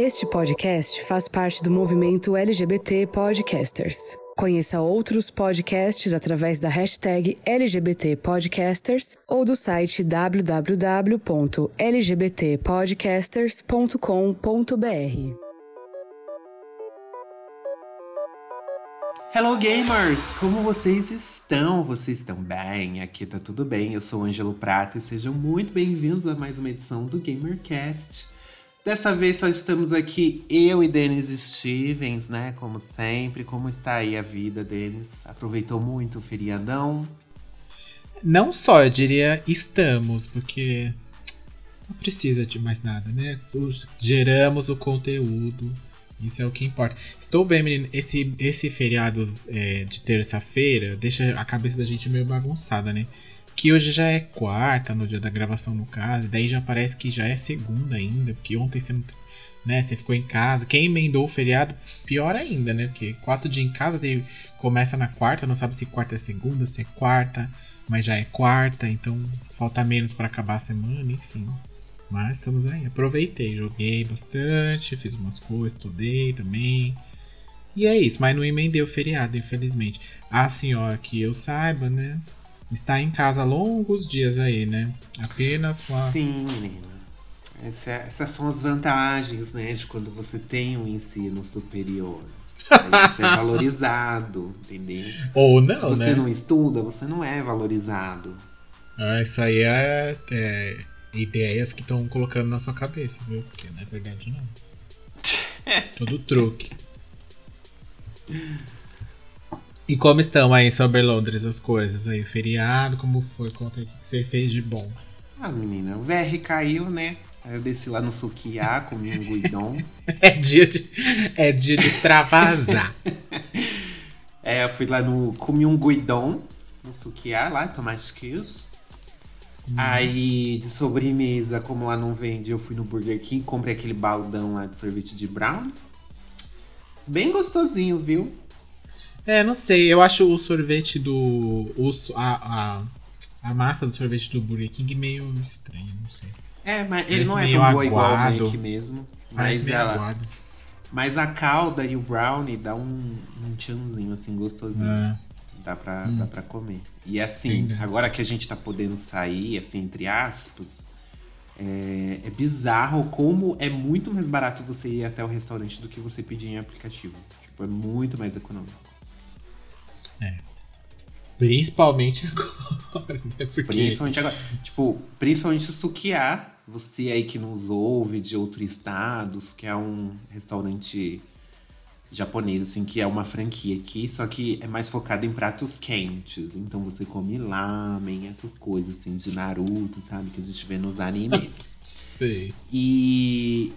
Este podcast faz parte do movimento LGBT Podcasters. Conheça outros podcasts através da hashtag LGBT Podcasters ou do site www.lgbtpodcasters.com.br. Hello gamers, como vocês estão? Vocês estão bem? Aqui tá tudo bem. Eu sou o Ângelo Prata e sejam muito bem-vindos a mais uma edição do GamerCast. Dessa vez só estamos aqui eu e Denis Stevens, né? Como sempre. Como está aí a vida, Denis? Aproveitou muito o feriadão? Não só, eu diria estamos, porque não precisa de mais nada, né? Geramos o conteúdo, isso é o que importa. Estou bem, menino. Esse, esse feriado é, de terça-feira deixa a cabeça da gente meio bagunçada, né? Que hoje já é quarta, no dia da gravação, no caso. E daí já parece que já é segunda ainda. Porque ontem você não. Né, você ficou em casa. Quem emendou o feriado, pior ainda, né? Porque quatro dias em casa daí começa na quarta, não sabe se quarta é segunda, se é quarta, mas já é quarta, então falta menos para acabar a semana, enfim. Mas estamos aí. Aproveitei, joguei bastante, fiz umas coisas, estudei também. E é isso, mas não emendei o feriado, infelizmente. A senhora que eu saiba, né? Está em casa longos dias aí, né? Apenas com a. Sim, menina. Essa, essas são as vantagens, né? De quando você tem um ensino superior. Aí você é valorizado, entendeu? Ou não, Se você né? não estuda, você não é valorizado. Ah, isso aí é, é ideias que estão colocando na sua cabeça, viu? Porque não é verdade, não. Tudo truque. E como estão aí sobre Londres as coisas aí? Feriado, como foi? Conta aí o que você fez de bom. Ah, menina, o VR caiu, né? Aí eu desci lá no Sukiá, comi um guidon. É dia de, é dia de extravasar. é, eu fui lá no. Comi um guidon no Sukiá, lá, tomate kills. Aí, de sobremesa, como lá não vende, eu fui no Burger King, comprei aquele baldão lá de sorvete de brown. Bem gostosinho, viu? É, não sei, eu acho o sorvete do. O, a, a, a massa do sorvete do Burger King meio estranho, não sei. É, mas ele Parece não é tão boa igual o. Mac mesmo. Parece Mas, meio ela, aguado. mas a calda e o brownie dá um, um tchanzinho, assim, gostosinho. Ah, Dá pra, Hum. dá pra comer. E assim, Entendi. agora que a gente tá podendo sair, assim, entre aspas, é, é bizarro como é muito mais barato você ir até o restaurante do que você pedir em aplicativo. Tipo, é muito mais econômico. Principalmente agora, né? Porque. Principalmente agora. Tipo, principalmente o Sukiá. Você aí que nos ouve de outro estado, que é um restaurante japonês, assim, que é uma franquia aqui, só que é mais focado em pratos quentes. Então você come lamen, essas coisas, assim, de Naruto, sabe? Que a gente vê nos animes. Sei. E,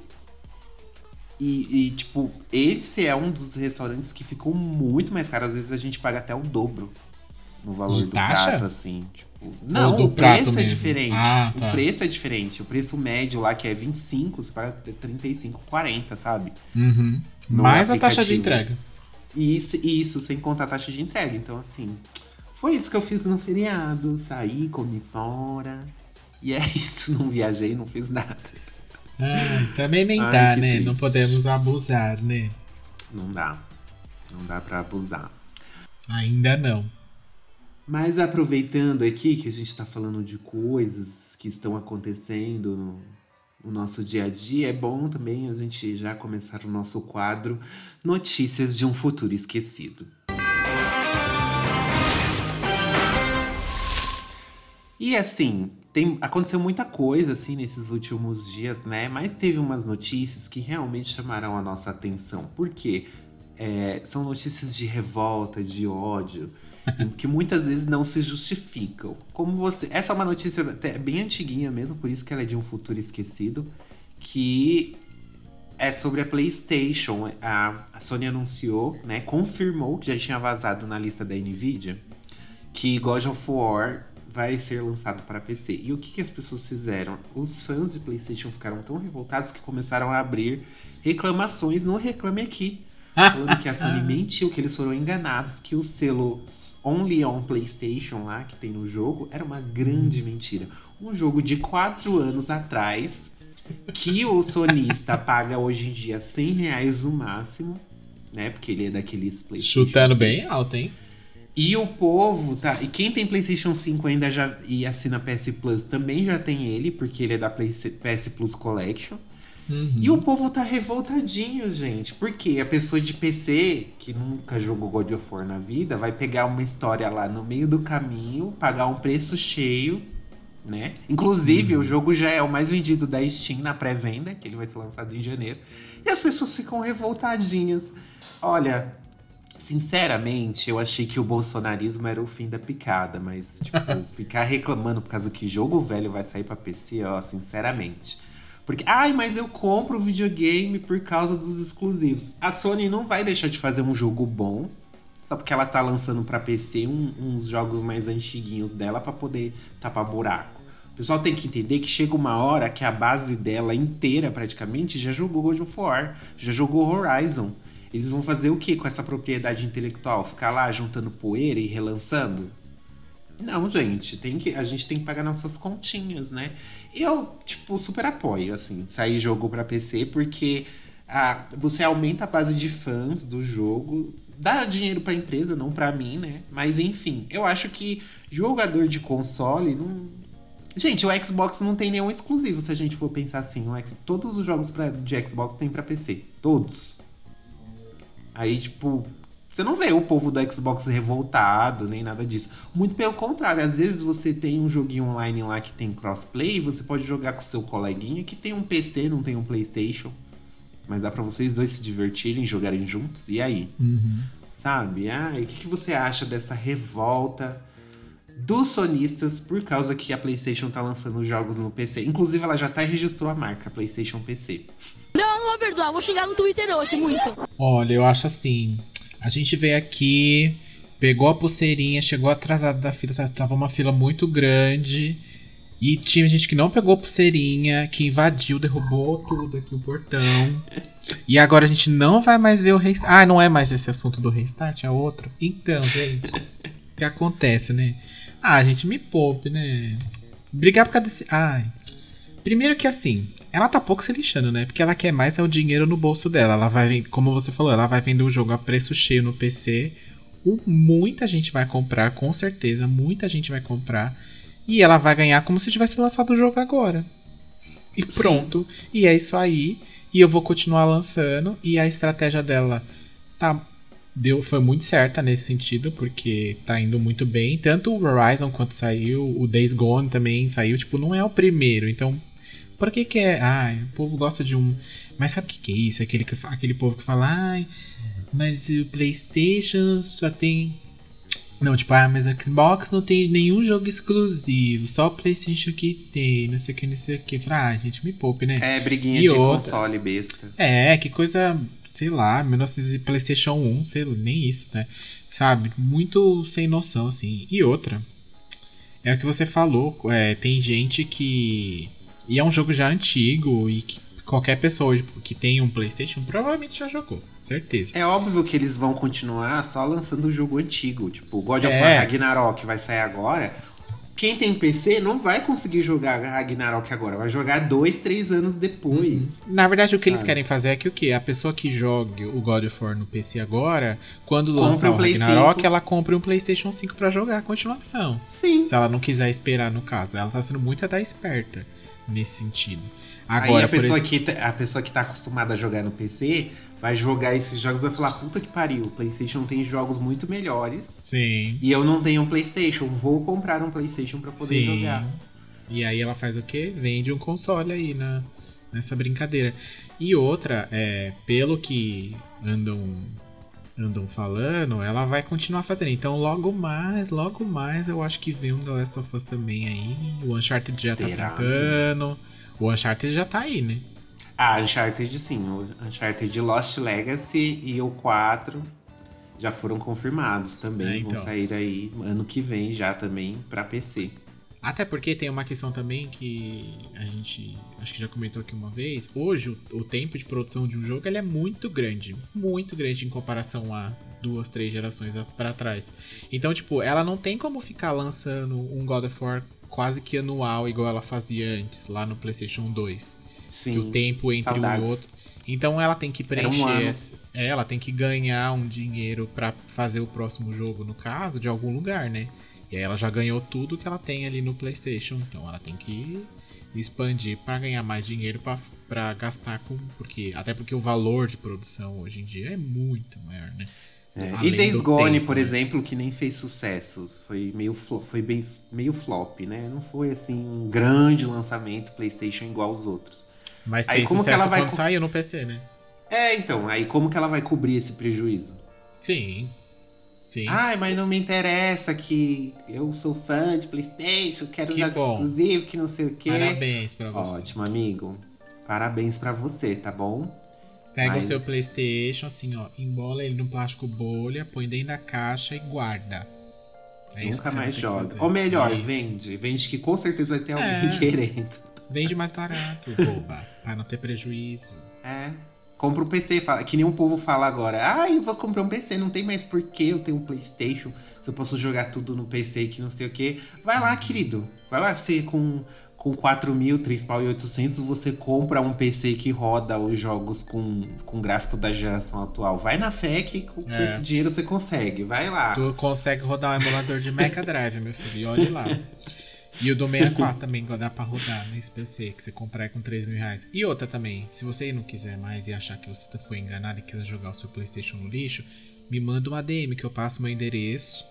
e. e, tipo, esse é um dos restaurantes que ficou muito mais caro. Às vezes a gente paga até o dobro no valor De do taxa? prato, assim. Tipo, não, o preço é mesmo? diferente. Ah, tá. O preço é diferente. O preço médio lá, que é 25, você paga 35, 40, sabe? Uhum. Mais a taxa de aplicativo. entrega. Isso, isso sem contar a taxa de entrega. Então, assim, foi isso que eu fiz no feriado. Saí, comi fora. E é isso, não viajei, não fiz nada. Ah, também nem Ai, dá, que né? Não triste. podemos abusar, né? Não dá. Não dá pra abusar. Ainda não. Mas aproveitando aqui que a gente está falando de coisas que estão acontecendo no, no nosso dia a dia, é bom também a gente já começar o nosso quadro Notícias de um Futuro Esquecido. E assim, tem, aconteceu muita coisa assim nesses últimos dias, né? Mas teve umas notícias que realmente chamaram a nossa atenção. Por quê? É, são notícias de revolta, de ódio, que muitas vezes não se justificam. Como você. Essa é uma notícia até bem antiguinha mesmo, por isso que ela é de um futuro esquecido. Que é sobre a PlayStation. A, a Sony anunciou, né? Confirmou que já tinha vazado na lista da Nvidia que God of War vai ser lançado para PC. E o que, que as pessoas fizeram? Os fãs de PlayStation ficaram tão revoltados que começaram a abrir reclamações no Reclame Aqui. Falando que a Sony mentiu, que eles foram enganados, que o selo Only on PlayStation lá, que tem no jogo, era uma grande mentira. Um jogo de quatro anos atrás que o sonista paga hoje em dia 100 reais no máximo, né? Porque ele é daqueles PlayStation. Chutando bem alto, hein? E o povo, tá? E quem tem PlayStation 5 ainda já e assina PS Plus também já tem ele, porque ele é da PS Plus Collection. Uhum. E o povo tá revoltadinho, gente. Porque a pessoa de PC, que nunca jogou God of War na vida, vai pegar uma história lá no meio do caminho, pagar um preço cheio, né? Inclusive, uhum. o jogo já é o mais vendido da Steam na pré-venda, que ele vai ser lançado em janeiro. E as pessoas ficam revoltadinhas. Olha, Sinceramente, eu achei que o bolsonarismo era o fim da picada, mas, tipo, ficar reclamando por causa que jogo velho vai sair pra PC, ó, sinceramente. Porque, ai, mas eu compro o videogame por causa dos exclusivos. A Sony não vai deixar de fazer um jogo bom, só porque ela tá lançando para PC um, uns jogos mais antiguinhos dela para poder tapar buraco. O pessoal tem que entender que chega uma hora que a base dela inteira, praticamente, já jogou God of War, já jogou Horizon. Eles vão fazer o que com essa propriedade intelectual? Ficar lá juntando poeira e relançando? Não, gente, tem que, a gente tem que pagar nossas continhas, né? Eu, tipo, super apoio, assim, sair jogo para PC, porque a, você aumenta a base de fãs do jogo, dá dinheiro pra empresa, não para mim, né? Mas enfim, eu acho que jogador de console não. Gente, o Xbox não tem nenhum exclusivo, se a gente for pensar assim. O X... Todos os jogos pra, de Xbox tem para PC. Todos. Aí, tipo, você não vê o povo do Xbox revoltado, nem nada disso. Muito pelo contrário, às vezes você tem um joguinho online lá que tem crossplay, você pode jogar com seu coleguinha que tem um PC, não tem um PlayStation. Mas dá pra vocês dois se divertirem, jogarem juntos, e aí? Uhum. Sabe? Ah, e o que, que você acha dessa revolta dos sonistas por causa que a PlayStation tá lançando jogos no PC? Inclusive, ela já até registrou a marca PlayStation PC. Perdoar, vou xingar no Twitter hoje, muito. Olha, eu acho assim. A gente veio aqui, pegou a pulseirinha, chegou atrasado da fila, tava uma fila muito grande. E tinha gente que não pegou a pulseirinha, que invadiu, derrubou tudo aqui o portão. e agora a gente não vai mais ver o restart. Ah, não é mais esse assunto do restart, é outro. Então, gente, o que acontece, né? Ah, gente, me poupe, né? Brigar por causa desse. Ai. Primeiro que assim, ela tá pouco se lixando, né? Porque ela quer mais é o dinheiro no bolso dela. Ela vai, como você falou, ela vai vender o jogo a preço cheio no PC. Muita gente vai comprar, com certeza, muita gente vai comprar. E ela vai ganhar como se tivesse lançado o jogo agora. E pronto. Sim. E é isso aí. E eu vou continuar lançando. E a estratégia dela tá deu, foi muito certa nesse sentido, porque tá indo muito bem. Tanto o Horizon quanto saiu, o Days Gone também saiu, tipo, não é o primeiro. Então, por que que é? Ah, o povo gosta de um. Mas sabe o que, que é isso? Aquele, que, aquele povo que fala, ai, mas o PlayStation só tem. Não, tipo, ah, mas o Xbox não tem nenhum jogo exclusivo, só o PlayStation que tem, não sei o que, não sei o que. Ah, gente, me poupe, né? É, briguinha e de outra, console besta. É, que coisa, sei lá, 1900 PlayStation 1, sei lá, nem isso, né? Sabe? Muito sem noção, assim. E outra, é o que você falou, é, tem gente que e é um jogo já antigo e que qualquer pessoa hoje que tem um PlayStation provavelmente já jogou, certeza. É óbvio que eles vão continuar só lançando o jogo antigo, tipo God of é. War Ragnarok vai sair agora. Quem tem PC não vai conseguir jogar Ragnarok agora, vai jogar dois, três anos depois. Uhum. Na verdade, o que sabe? eles querem fazer é que o que? A pessoa que jogue o God of War no PC agora, quando lançar o, o Ragnarok, 5. ela compra um PlayStation 5 para jogar a continuação. Sim. Se ela não quiser esperar, no caso. Ela tá sendo muito até esperta nesse sentido. Agora, Aí a pessoa, esse... que, tá, a pessoa que tá acostumada a jogar no PC vai jogar esses jogos e vai falar: puta que pariu, o PlayStation tem jogos muito melhores. Sim. E eu não tenho um PlayStation, vou comprar um PlayStation para poder Sim. jogar. E aí ela faz o quê? Vende um console aí na, nessa brincadeira. E outra, é, pelo que andam andam falando, ela vai continuar fazendo. Então, logo mais, logo mais, eu acho que vem um The Last of Us também aí. O Uncharted já tá Será? tá pintando. O Uncharted já tá aí, né? Ah, Uncharted sim. O Uncharted Lost Legacy e o 4 já foram confirmados também. É, então. Vão sair aí ano que vem já também para PC. Até porque tem uma questão também que a gente acho que já comentou aqui uma vez. Hoje o, o tempo de produção de um jogo ele é muito grande, muito grande em comparação a duas, três gerações para trás. Então, tipo, ela não tem como ficar lançando um God of War quase que anual igual ela fazia antes lá no PlayStation 2. Sim. Que o tempo entre Saudades. um e outro. Então ela tem que um preencher. ano. esse- é, ela tem que ganhar um dinheiro pra fazer o próximo jogo, no caso, de algum lugar, né? E aí ela já ganhou tudo que ela tem ali no PlayStation. Então ela tem que expandir pra ganhar mais dinheiro pra gastar com. Porque, até porque o valor de produção hoje em dia é muito maior, né? É, E Days Gone, tempo, por né? exemplo, que nem fez sucesso. Foi meio, foi bem, meio flop, né? Não foi assim um grande lançamento PlayStation igual os outros. Mas Aí fez como que sucesso ela vai quando saiu no PC, né? É, então, aí como que ela vai cobrir esse prejuízo? Sim. Sim. Ai, mas não me interessa que eu sou fã de PlayStation, quero Que jogo bom. exclusivo, que não sei o quê. Parabéns pra você. Ótimo, amigo. Parabéns pra você, tá bom? Pega Mas- o seu PlayStation, assim, ó, embola ele no plástico bolha, põe dentro da caixa e guarda. É isso Nunca mais joga. Ou melhor, Vende. vende. Vende que com certeza vai ter alguém É. querendo. Vende mais barato, boba, pra não ter prejuízo. É. Compra um PC, fala, que nem o povo fala agora. Ah, eu vou comprar um PC, não tem mais por que eu tenho um Playstation. Se eu posso jogar tudo no PC que não sei o que. Vai lá, querido. Vai lá, você com, com 4 mil, 3 pau e 800, você compra um PC que roda os jogos com, com gráfico da geração atual. Vai na fé que com É. esse dinheiro você consegue. Vai lá. Tu consegue rodar um emulador de Mega Drive, meu filho, e olhe lá. E o do 64 também dá pra rodar nesse PC que você comprar com 3 mil reais. E outra também, se você não quiser mais e achar que você foi enganado e quiser jogar o seu PlayStation no lixo, me manda uma DM que eu passo meu endereço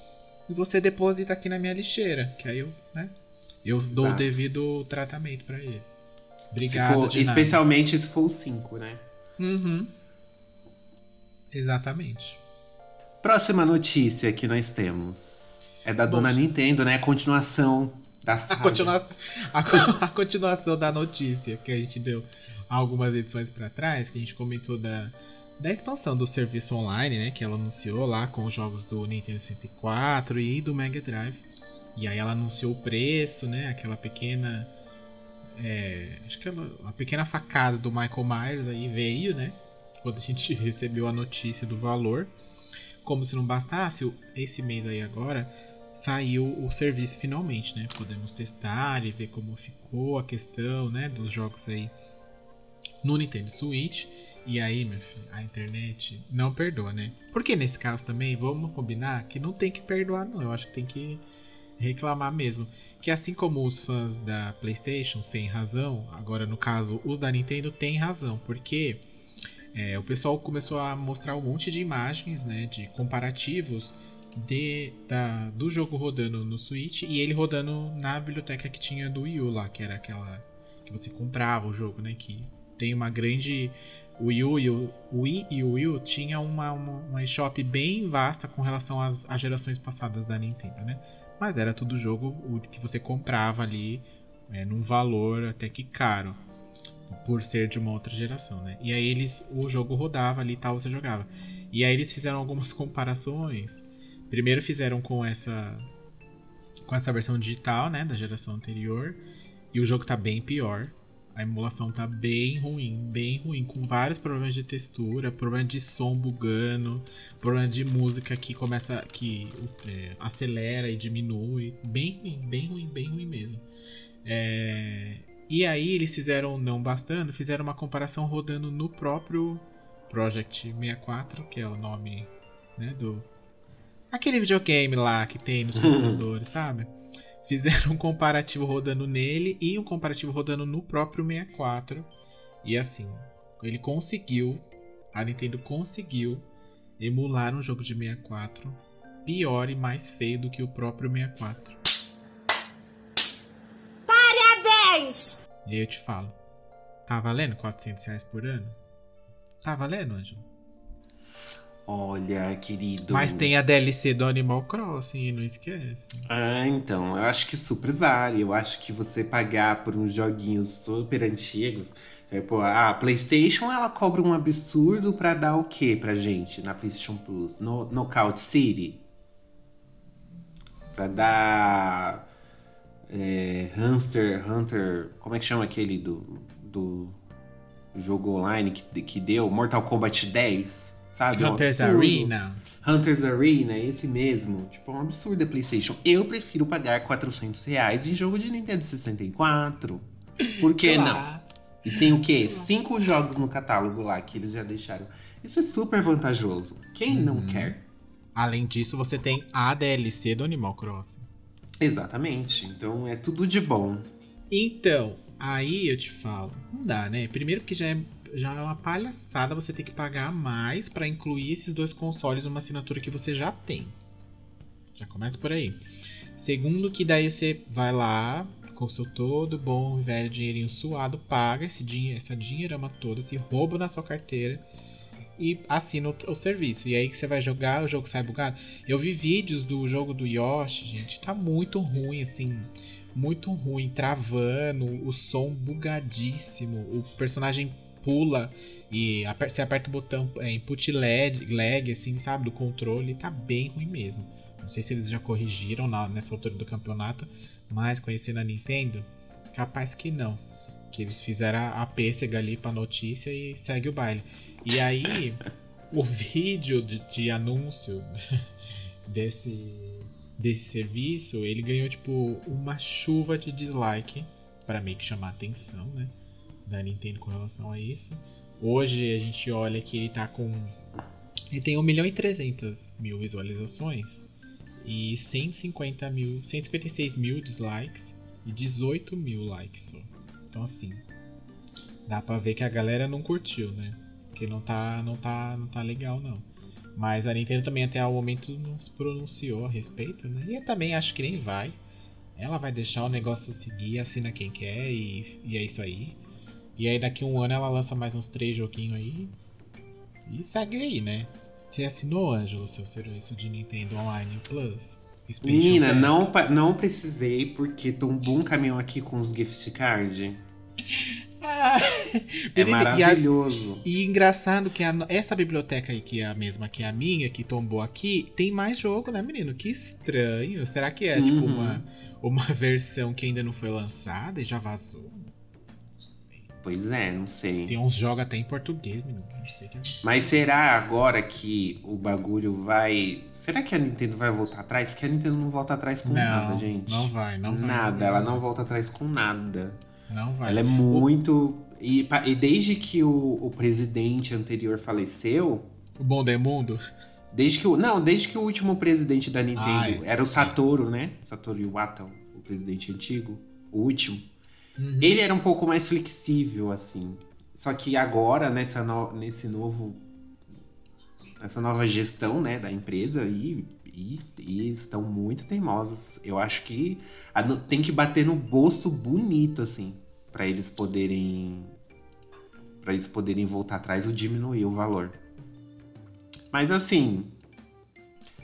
e você deposita aqui na minha lixeira, que aí eu, né? Eu dou o Exato. devido tratamento pra ele. Se Obrigado, for- de nada. especialmente se for o 5, né? Uhum. Exatamente. Próxima notícia que nós temos é da dona. Nintendo, né? Continuação da A, saga. continua- a a continuação da notícia que a gente deu algumas edições pra trás, que a gente comentou da, da expansão do serviço online, né? Que ela anunciou lá com os jogos do Nintendo 64 e do Mega Drive. E aí ela anunciou o preço, né? Aquela pequena. é, acho que ela, a pequena facada do Michael Myers aí veio, né? Quando a gente recebeu a notícia do valor. Como se não bastasse, esse mês aí agora saiu o serviço finalmente, né? Podemos testar e ver como ficou a questão, né, dos jogos aí no Nintendo Switch. E aí, meu filho, a internet não perdoa, né? Porque nesse caso também, vamos combinar que não tem que perdoar, não. Eu acho que tem que reclamar mesmo. Que assim como os fãs da PlayStation sem razão, agora no caso os da Nintendo têm razão, porque é, o pessoal começou a mostrar um monte de imagens, né, de comparativos de, da, do jogo rodando no Switch e ele rodando na biblioteca que tinha do Wii U lá, que era aquela que você comprava o jogo, né, que tem uma grande o Wii U e o Wii e o Wii U tinha uma, uma, uma eShop bem vasta com relação às, às gerações passadas da Nintendo, né? Mas era tudo jogo que você comprava ali é, num valor até que caro por ser de uma outra geração, né? E aí eles o jogo rodava ali e tal, você jogava. E aí eles fizeram algumas comparações. Primeiro fizeram com essa com essa versão digital, né, da geração anterior, e o jogo tá bem pior. A emulação tá bem ruim, bem ruim, com vários problemas de textura, problema de som bugando, problema de música que começa que é, acelera e diminui, bem ruim, bem ruim, bem ruim mesmo. É, e aí eles fizeram, não bastando, fizeram uma comparação rodando no próprio Project 64, que é o nome né, do. Aquele videogame lá que tem nos computadores, sabe? Fizeram um comparativo rodando nele e um comparativo rodando no próprio 64. E assim, ele conseguiu, a Nintendo conseguiu emular um jogo de 64 pior e mais feio do que o próprio 64. Parabéns! E aí eu te falo, tá valendo 400 reais por ano? Tá valendo, Ângelo? Olha, querido. Mas tem a DLC do Animal Crossing, não esquece. Ah, então, eu acho que super vale. Eu acho que você pagar por uns joguinhos super antigos. É, a PlayStation ela cobra um absurdo pra dar o quê pra gente na PlayStation Plus? No, Knockout City? Pra dar. É, Hunter. Hunter. Como é que chama aquele do. do jogo online que, que deu? Mortal Kombat 10? Sabe? É um Hunter's absurdo. Arena. Hunter's Arena, esse mesmo. Tipo, é um absurdo a PlayStation. Eu prefiro pagar 400 reais em jogo de Nintendo 64. Por que não? Claro. E tem o quê? Cinco jogos no catálogo lá que eles já deixaram. Isso é super vantajoso. Quem não Uhum. quer? Além disso, você tem a DLC do Animal Crossing. Exatamente. Então é tudo de bom. Então, aí eu te falo, não dá, né? Primeiro porque já é, já é uma palhaçada você ter que pagar mais pra incluir esses dois consoles numa assinatura que você já tem. Já começa por aí. Segundo que daí você vai lá, com seu todo bom velho dinheirinho suado, paga esse dinhe essa dinheirama toda, se rouba na sua carteira e assina o, o serviço. E aí que você vai jogar, o jogo sai bugado. Eu vi vídeos do jogo do Yoshi, gente, tá muito ruim, assim muito ruim, travando, o som bugadíssimo, o personagem pula e aper você aperta o botão é, input lag, lag, assim, sabe, do controle, tá bem ruim mesmo. Não sei se eles já corrigiram na, nessa altura do campeonato, mas conhecendo a Nintendo, capaz que não. Que eles fizeram a, a pêssega ali pra notícia e segue o baile. E aí, o vídeo de, de anúncio desse desse serviço, ele ganhou tipo uma chuva de dislike para meio que chamar a atenção, né, da Nintendo com relação a isso. Hoje a gente olha que ele tá com ele tem 1 milhão e 300 mil visualizações e 150 mil, 156 mil dislikes e 18 mil likes só. Então assim, dá pra ver que a galera não curtiu, né? Que não tá, não tá, não tá legal não. Mas a Nintendo também até o momento não se pronunciou a respeito, né? E eu também acho que nem vai. Ela vai deixar o negócio seguir, assina quem quer e, e é isso aí. E aí daqui a um ano ela lança mais uns três joguinhos aí. E segue aí, né? Você assinou, Ângelo, seu serviço de Nintendo Online Plus? Expansion Menina, não, não precisei, porque tombou um caminhão aqui com os gift card. Ah, É menina, e a- maravilhoso. E engraçado que a essa biblioteca aí, que é a mesma que a minha, que tombou aqui, tem mais jogo, né, menino? Que estranho. Será que é, tipo, Uhum. uma, uma versão que ainda não foi lançada e já vazou? Pois é, não sei. Tem uns jogos até em português, menino. É. Mas será agora que o bagulho vai. Será que a Nintendo vai voltar atrás? Porque a Nintendo não volta atrás com não, nada, gente. não vai, não vai. nada, ela não volta atrás com nada. Não vai. Ela é muito. E, e desde que o, o presidente anterior faleceu, O bom do mundo? desde que o. Não, desde que o último presidente da Nintendo Ah, é. era o Satoru, né? Satoru Iwata, o presidente antigo, o último. Uhum. Ele era um pouco mais flexível, assim. Só que agora, nessa no- nesse novo. Essa nova gestão, né, da empresa, e, e, e estão muito teimosos. Eu acho que a tem que bater no bolso bonito, assim, para eles poderem. para eles poderem voltar atrás ou diminuir o valor. Mas assim.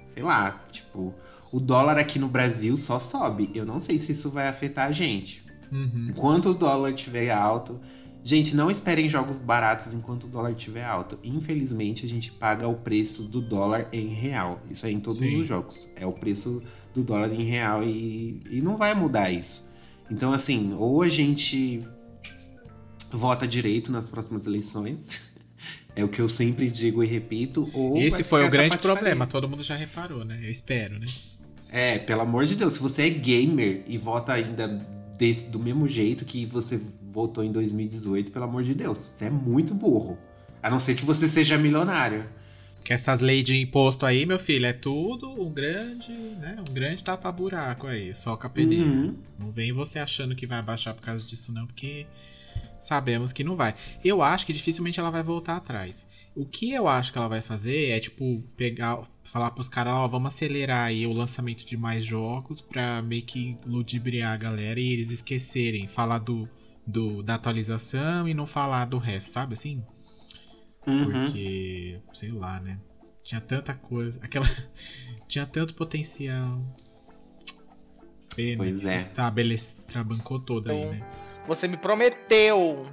Sei lá, tipo, o dólar aqui no Brasil só sobe. Eu não sei se isso vai afetar a gente. Uhum. Enquanto o dólar estiver alto. Gente, não esperem jogos baratos enquanto o dólar estiver alto. Infelizmente, a gente paga o preço do dólar em real. Isso é em todos Sim. os jogos. É o preço do dólar em real e, e não vai mudar isso. Então, assim, ou a gente vota direito nas próximas eleições. É o que eu sempre digo e repito. Ou Esse foi o grande problema, todo mundo já reparou, né? Eu espero, né? É, pelo amor de Deus, se você é gamer e vota ainda desse- do mesmo jeito que você votou em 2018, pelo amor de Deus, você é muito burro. A não ser que você seja milionário. Que essas leis de imposto aí, meu filho, é tudo um grande, né? Um grande tapa-buraco aí, só o capelinho. Uhum. Não vem você achando que vai abaixar por causa disso, não, porque sabemos que não vai. Eu acho que dificilmente ela vai voltar atrás. O que eu acho que ela vai fazer é, tipo, pegar, falar pros caras, ó, vamos acelerar aí o lançamento de mais jogos pra meio que ludibriar a galera e eles esquecerem, falar do, do da atualização e não falar do resto, sabe assim? Uhum. Porque, sei lá, né? Tinha tanta coisa. Aquela. Tinha tanto potencial. Pena Pois é. se estabelece, trabancou toda aí, Então, né? Você me prometeu.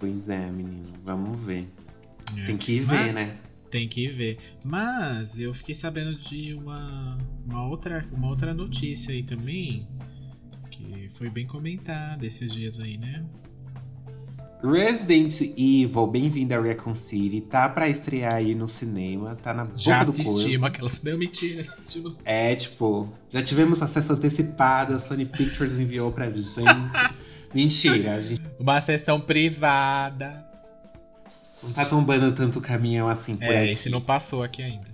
Pois é, menino. Vamos ver. É. Tem que Mas- ver, né? Tem que ver. Mas eu fiquei sabendo de uma, uma, outra, uma outra notícia aí também. Que foi bem comentada esses dias aí, né? Resident Evil, bem-vindo a Recon City, tá pra estrear aí no cinema, tá na boca Já assistimos aquelas. Não, mentira. Tipo, É, tipo, já tivemos acesso antecipado, a Sony Pictures enviou pra gente. Mentira, gente Uma sessão privada. não tá tombando tanto caminhão assim por É, aqui. esse não passou aqui ainda.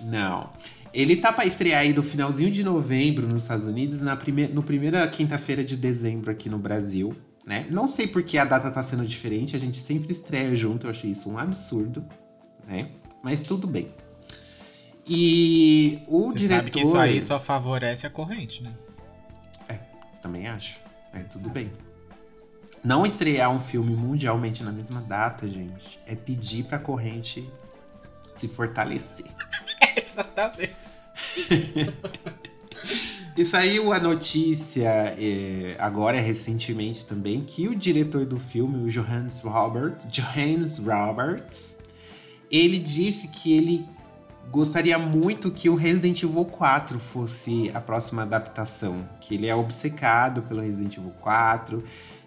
Não. Ele tá pra estrear aí no finalzinho de novembro nos Estados Unidos, na prime... no primeira quinta-feira de dezembro aqui no Brasil, né? Não sei por que a data tá sendo diferente, a gente sempre estreia junto, eu achei isso um absurdo, né? Mas tudo bem. E o Você diretor... sabe que isso aí só favorece a corrente, né? Também acho. É, Você tudo sabe. bem. Não estrear um filme mundialmente na mesma data, gente, é pedir pra corrente se fortalecer. Exatamente. E saiu a notícia, é, agora recentemente também, que o diretor do filme, o Johannes Roberts, Johannes Roberts, ele disse que ele gostaria muito que o Resident Evil 4 fosse a próxima adaptação, que ele é obcecado pelo Resident Evil 4,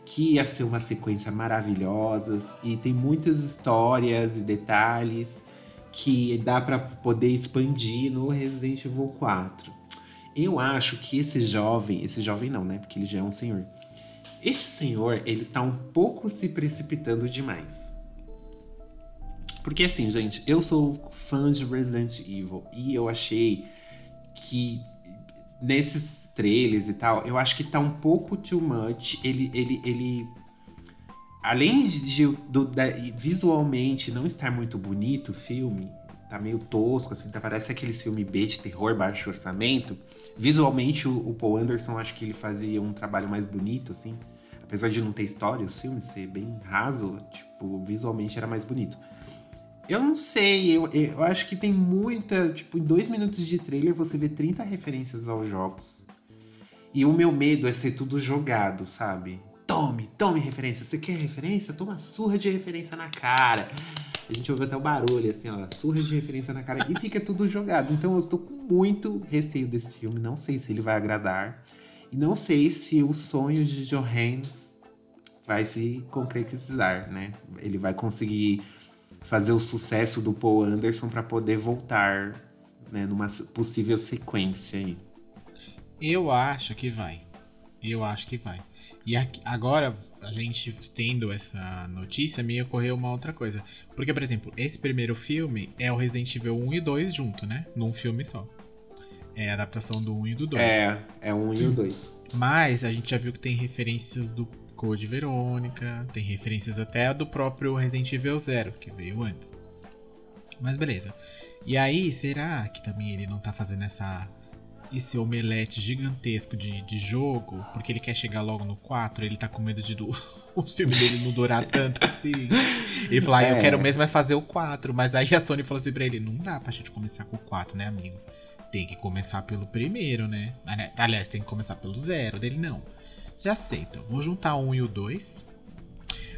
que ia ser uma sequência maravilhosa e tem muitas histórias e detalhes que dá pra poder expandir no Resident Evil 4. Eu acho que esse jovem, esse jovem não, né? Porque ele já é um senhor. Este senhor, ele está um pouco se precipitando demais. Porque assim, gente, eu sou fã de Resident Evil e eu achei que nesses trailers e tal, eu acho que tá um pouco too much. Ele, ele, ele além de do- da- visualmente não estar muito bonito o filme, tá meio tosco, assim, tá, parece aquele filme B de terror baixo orçamento. Visualmente, o, o Paul Anderson, acho que ele fazia um trabalho mais bonito, assim. Apesar de não ter história, o filme ser bem raso, tipo, visualmente era mais bonito. Eu não sei, eu, eu acho que tem muita. Tipo, em dois minutos de trailer você vê 30 referências aos jogos. E o meu medo é ser tudo jogado, sabe? Tome, tome referência. Você quer referência? Toma surra de referência na cara. A gente ouve até o barulho, assim, ó, surra de referência na cara. E fica tudo jogado. Então eu tô com muito receio desse filme. Não sei se ele vai agradar. E não sei se o sonho de Johannes vai se concretizar, né? Ele vai conseguir fazer o sucesso do Paul Anderson para poder voltar, né, numa possível sequência aí. Eu acho que vai. Eu acho que vai. E aqui- agora, a gente tendo essa notícia, me ocorreu uma outra coisa. Porque, por exemplo, esse primeiro filme é o Resident Evil 1 e 2 junto, né? Num filme só. É a adaptação do 1 e do 2. É, é um e o dois. Mas a gente já viu que tem referências do Code Verônica, tem referências até do próprio Resident Evil Zero, que veio antes. Mas beleza. E aí, será que também ele não tá fazendo essa esse omelete gigantesco de, de jogo, porque ele quer chegar logo no 4, ele tá com medo de do, os filmes dele não durar tanto assim. Ele falou, ah, eu É. quero mesmo é fazer o 4, mas aí a Sony falou assim pra ele, não dá pra gente começar com o 4, né, amigo? Tem que começar pelo primeiro, né? Ali- Aliás, tem que começar pelo zero. Dele, não. Já sei, então. Vou juntar o um e o 2.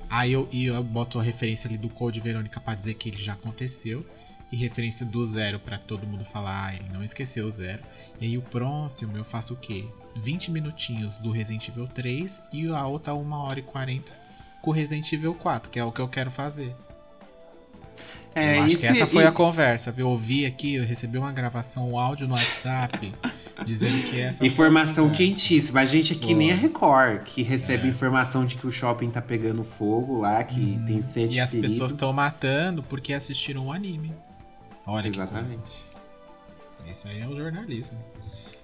Aí eu, eu boto a referência ali do Code Verônica pra dizer que ele já aconteceu. E referência do zero pra todo mundo falar, ah, ele não esqueceu o zero. E aí o próximo eu faço o quê? 20 minutinhos do Resident Evil 3 e a outra 1 hora e 40 com o Resident Evil 4, que é o que eu quero fazer. É, eu acho e que essa foi e- a conversa, viu? Eu ouvi aqui, eu recebi uma gravação, um áudio no WhatsApp, dizendo que essa foi a Informação quentíssima. A gente aqui Boa. nem a Record, que recebe É. informação de que o shopping tá pegando fogo lá, que Uhum. tem sete E as feridos. pessoas estão matando porque assistiram o anime. Olha Exatamente. Esse aí é o jornalismo.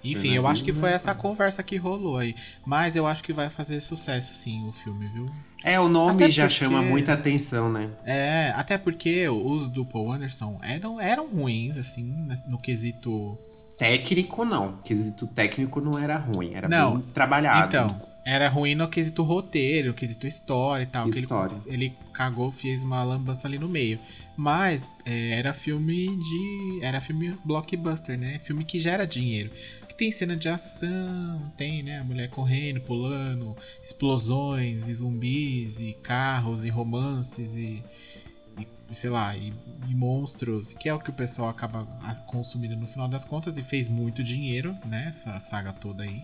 Enfim, eu acho que foi é essa conversa que rolou aí. Mas eu acho que vai fazer sucesso, sim, o filme, viu? É, o nome Até já porque- chama muita atenção, né? É, até porque os do Paul Anderson eram, eram ruins, assim, no quesito. Técnico não. Quesito técnico não era ruim, era Não. bem trabalhado. Então, era ruim no quesito roteiro, no quesito história e tal. que ele- História. ele, cagou, fez uma lambança ali no meio. Mas é, era filme de. Era filme blockbuster, né? Filme que gera dinheiro. Que tem cena de ação, tem, né? A mulher correndo, pulando, explosões, e zumbis, e carros, e romances, e. e, sei lá, e, e monstros, que é o que o pessoal acaba consumindo no final das contas, e fez muito dinheiro, né? Essa saga toda aí.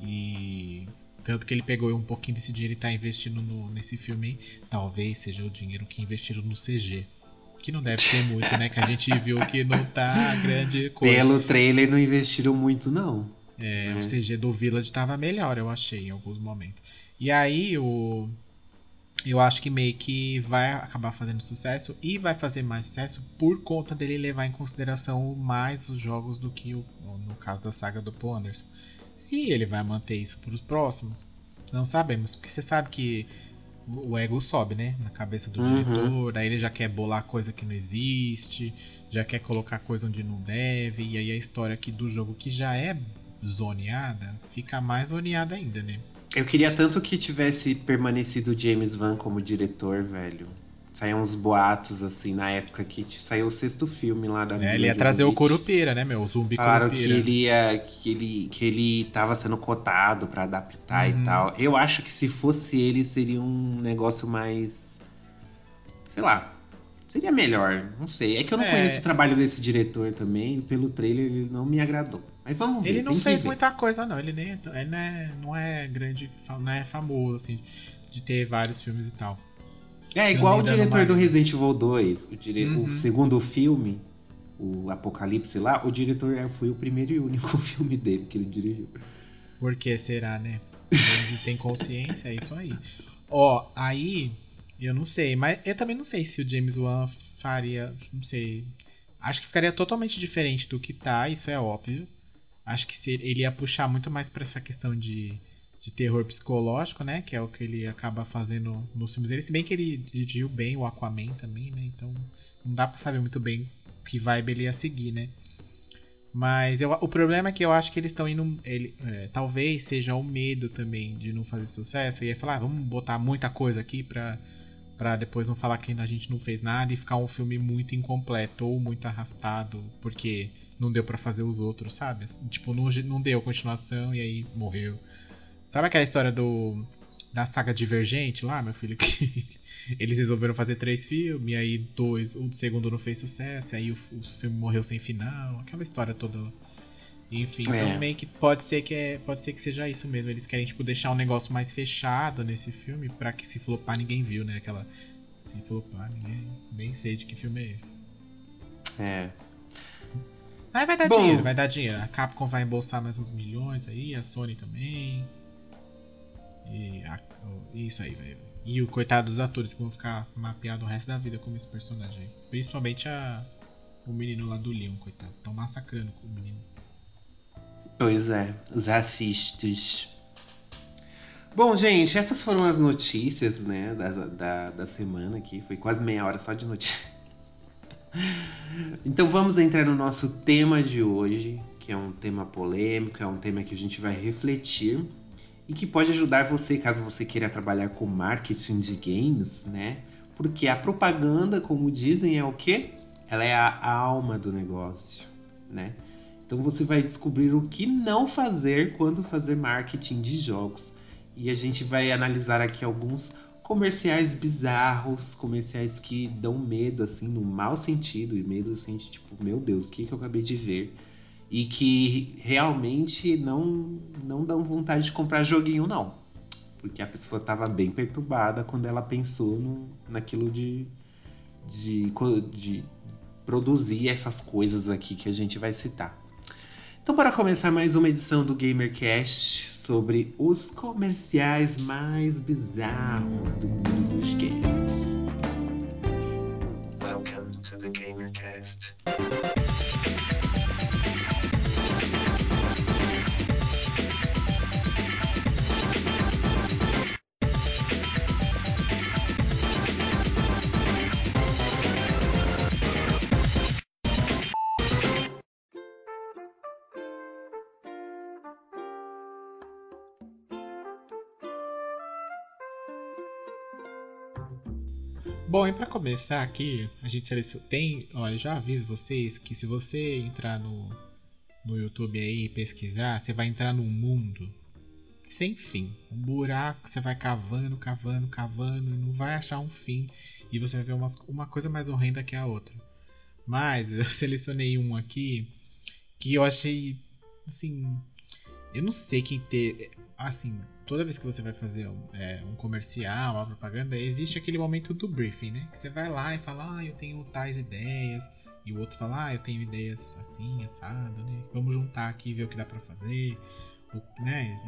E tanto que ele pegou um pouquinho desse dinheiro e tá investindo no- nesse filme. Talvez seja o dinheiro que investiram no CG. Que não deve ser muito, né? Que a gente viu que não tá grande coisa. Pelo trailer não investiram muito, não. É, É. O CG do Village tava melhor, eu achei, em alguns momentos. E aí, o. Eu acho que meio que vai acabar fazendo sucesso e vai fazer mais sucesso por conta dele levar em consideração mais os jogos do que o, no caso da saga do Paul Anderson. Se ele vai manter isso para os próximos, não sabemos, porque você sabe que o ego sobe, né, na cabeça do Uhum. diretor, aí ele já quer bolar coisa que não existe, já quer colocar coisa onde não deve, e aí a história aqui do jogo que já é zoneada, fica mais zoneada ainda, né? Eu queria tanto que tivesse permanecido o James Van como diretor, velho. Saíam uns boatos, assim, na época que saiu o sexto filme lá da É, ele ia trazer o. Corupira, né, meu? O zumbi Falaram que Corupira. ele ia. que ele, que ele tava sendo cotado pra adaptar Uhum. e tal. Eu acho que se fosse ele, seria um negócio mais. Sei lá. Seria melhor. Não sei. É que eu não É. conheço o trabalho desse diretor também. Pelo trailer ele não me agradou. Mas vamos ver. Ele não que fez ver. muita coisa, não. Ele nem ele não é, não é grande, não é famoso, assim, de ter vários filmes e tal. É igual o diretor do. Resident Evil 2. O, dire... Uhum. o segundo filme, o Apocalipse lá, o diretor é, foi o primeiro e único filme dele que ele dirigiu. Por que será, né? Eles têm consciência, é isso aí. Ó, aí, eu não sei, mas eu também não sei se o James Wan faria, não sei. Acho que ficaria totalmente diferente do que tá, isso é óbvio. Acho que se ele ia puxar muito mais pra essa questão de, de terror psicológico, né? Que é o que ele acaba fazendo nos filmes dele. Se bem que ele dirigiu bem o Aquaman também, né? Então não dá pra saber muito bem que vibe ele ia seguir, né? Mas eu- o problema é que eu acho que eles estão indo. Ele, é, talvez seja o medo também de não fazer sucesso. E aí falar, ah, vamos botar muita coisa aqui pra, pra depois não falar que a gente não fez nada e ficar um filme muito incompleto ou muito arrastado, porque não deu pra fazer os outros, sabe? Tipo, não, não deu continuação e aí morreu. Sabe aquela história do. Da saga Divergente lá, meu filho? Que eles resolveram fazer três filmes, e aí dois, o segundo não fez sucesso, e aí o, o filme morreu sem final, aquela história toda. Enfim, É. então meio que pode ser que é, pode ser que seja isso mesmo. Eles querem tipo deixar um negócio mais fechado nesse filme pra que se flopar ninguém viu, né? Aquela se flopar ninguém nem sei de que filme é esse. É. Mas vai dar Bom. dinheiro, vai dar dinheiro. A Capcom vai embolsar mais uns milhões aí, a Sony também. E a- isso aí, velho. E o coitado dos atores que vão ficar mapeados o resto da vida como esse personagem aí. Principalmente a, o menino lá do Leon, coitado. Tão massacrando o menino. Pois é, os racistas. Bom, gente, essas foram as notícias, né, da, da, da semana aqui. Foi quase meia hora só de notícia. Então vamos entrar no nosso tema de hoje, que é um tema polêmico, é um tema que a gente vai refletir e que pode ajudar você caso você queira trabalhar com marketing de games, né? Porque a propaganda, como dizem, é o quê? Ela é a alma do negócio, né? Então você vai descobrir o que não fazer quando fazer marketing de jogos. E a gente vai analisar aqui alguns comerciais bizarros, comerciais que dão medo, assim, no mau sentido. E medo, de, tipo, meu Deus, o que, que eu acabei de ver? E que realmente não, não dão vontade de comprar joguinho, não. Porque a pessoa estava bem perturbada quando ela pensou no, naquilo de, de, de produzir essas coisas aqui que a gente vai citar. Então, bora começar mais uma edição do GamerCast sobre os comerciais mais bizarros do mundo dos games. Welcome to the GamerCast. Bom, e pra começar aqui, a gente. Tem. Olha, já aviso vocês que se você entrar no, no YouTube aí e pesquisar, você vai entrar num mundo sem fim. Um buraco, você vai cavando, cavando, cavando e não vai achar um fim. E você vai ver umas, uma coisa mais horrenda que a outra. Mas eu selecionei um aqui que eu achei. Assim. Eu não sei quem teve. Assim, toda vez que você vai fazer um, é, um comercial, uma propaganda, existe aquele momento do briefing, né? Que você vai lá e fala, ah, eu tenho tais ideias, e o outro fala, ah, eu tenho ideias assim, assado, né? Vamos juntar aqui e ver o que dá pra fazer. O, né?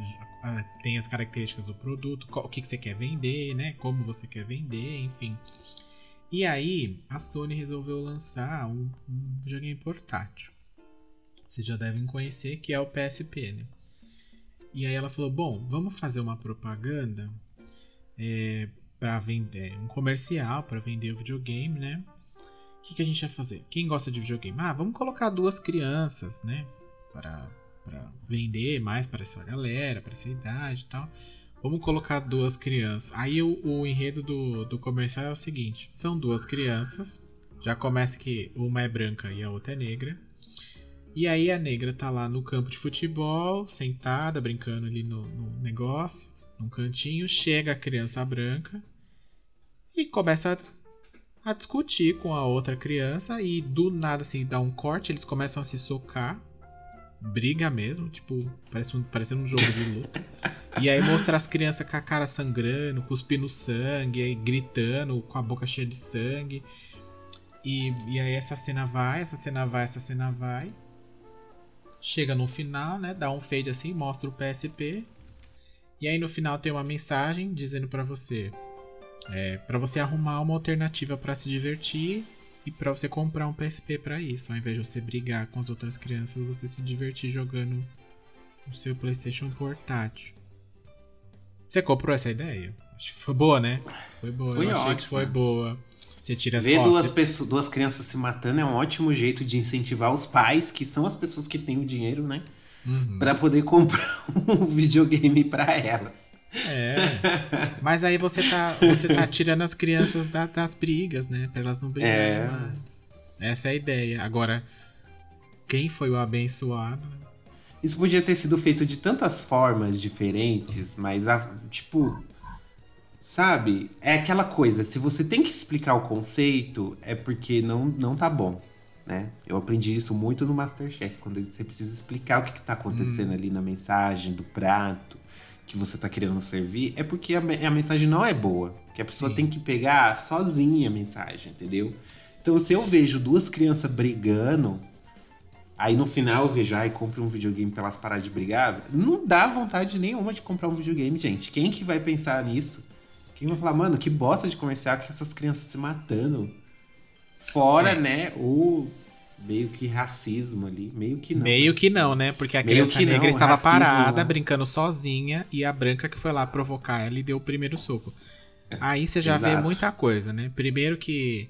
Tem as características do produto, qual- o que, que você quer vender, né? Como você quer vender, enfim. E aí, a Sony resolveu lançar um, um portátil. Vocês já devem conhecer, que é o PSP, né? E aí ela falou: Bom, vamos fazer uma propaganda é, para vender, um comercial para vender o videogame, né? O que, que a gente vai fazer? Quem gosta de videogame? Ah, vamos colocar duas crianças, né? Para vender mais para essa galera, para essa idade e tal. Vamos colocar duas crianças. Aí o, o enredo do, do comercial é o seguinte: são duas crianças. Já começa que uma é branca e a outra é negra. E aí a negra tá lá no campo de futebol, sentada, brincando ali no, no negócio, num cantinho. Chega a criança branca e começa a, a discutir com a outra criança. E do nada, assim, dá um corte, eles começam a se socar. Briga mesmo, tipo, parece um, parecendo um jogo de luta. E aí mostra as crianças com a cara sangrando, cuspindo sangue, aí gritando, com a boca cheia de sangue. E, e aí essa cena vai, essa cena vai, essa cena vai. Chega no final, né? Dá um fade assim, mostra o PSP. E aí no final tem uma mensagem dizendo pra você, é, para você arrumar uma alternativa pra se divertir e pra você comprar um PSP pra isso, ao invés de você brigar com as outras crianças, você se divertir jogando o seu PlayStation portátil. Você comprou essa ideia? Acho que foi boa, né? Foi boa. Foi Eu achei que ótima. foi boa. Você tira as Ver costas. duas, pessoas, duas crianças se matando é um ótimo jeito de incentivar os pais, que são as pessoas que têm o dinheiro, né? Uhum. Pra poder comprar um videogame pra elas. É. Mas aí você tá, você tá tirando as crianças da- das brigas, né? Pra elas não brigarem É. mais. Essa é a ideia. Agora, quem foi o abençoado? Isso podia ter sido feito de tantas formas diferentes, mas, a- tipo. Sabe? É aquela coisa, se você tem que explicar o conceito, é porque não, não tá bom. Né? Eu aprendi isso muito no Masterchef, quando você precisa explicar o que, que tá acontecendo ali na mensagem, do prato que você tá querendo servir, é porque a, a mensagem não é boa. Que a pessoa Sim. tem que pegar sozinha a mensagem, entendeu? Então, se eu vejo duas crianças brigando, Aí no final eu vejo, ai, compre um videogame pra elas pararem de brigar. Não dá vontade nenhuma de comprar um videogame, gente. Quem que vai pensar nisso? Quem vai falar, mano, que bosta de comercial com essas crianças se matando? Fora, É. né, o meio que racismo ali. Meio que não. Meio que não, né? Porque a Meio criança que não, negra estava parada, né? brincando sozinha, e a branca que foi lá provocar ela e deu o primeiro soco. Aí você já vê muita coisa, né? Primeiro que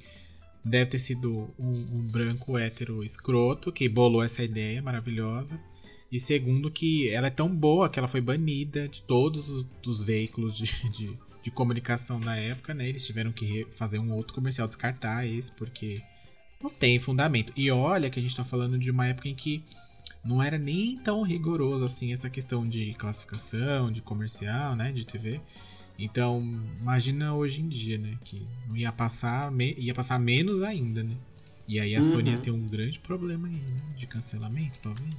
deve ter sido um, um branco hétero escroto que bolou essa ideia maravilhosa. E segundo que ela é tão boa que ela foi banida de todos os veículos de, de, de comunicação na época, né? Eles tiveram que fazer um outro comercial, descartar esse, porque não tem fundamento. E olha que a gente tá falando de uma época em que não era nem tão rigoroso assim essa questão de classificação, de comercial, né, de TV. Então, imagina hoje em dia, né, que não ia passar, ia passar menos ainda, né? E aí a Sony ia Uhum. ter um grande problema aí, né, de cancelamento, talvez.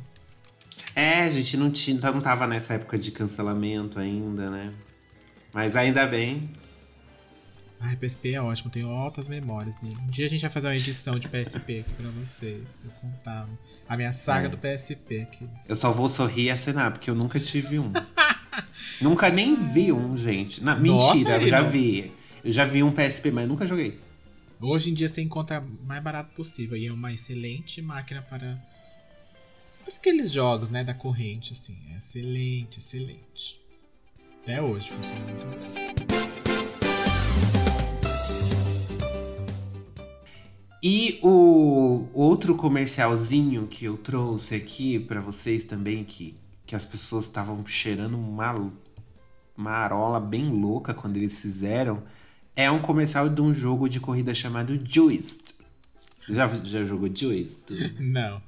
É, a gente não, tinha, não tava nessa época de cancelamento ainda, né? Mas ainda bem. Ah, PSP é ótimo, tenho altas memórias dele. Um dia a gente vai fazer uma edição de PSP aqui pra vocês, pra eu contar a minha saga É. do PSP aqui. Eu só vou sorrir e acenar, porque eu nunca tive um. nunca nem vi um, gente. Na, Nossa, mentira, eu já irmão. vi. Eu já vi um PSP, mas nunca joguei. Hoje em dia você encontra mais barato possível e é uma excelente máquina para, para aqueles jogos, né, da corrente, assim. É excelente, excelente. Até hoje funciona muito bem. E o outro comercialzinho que eu trouxe aqui pra vocês também, que, que as pessoas estavam cheirando uma marola bem louca quando eles fizeram, é um comercial de um jogo de corrida chamado Juiced. Você já, já jogou Juiced? Não.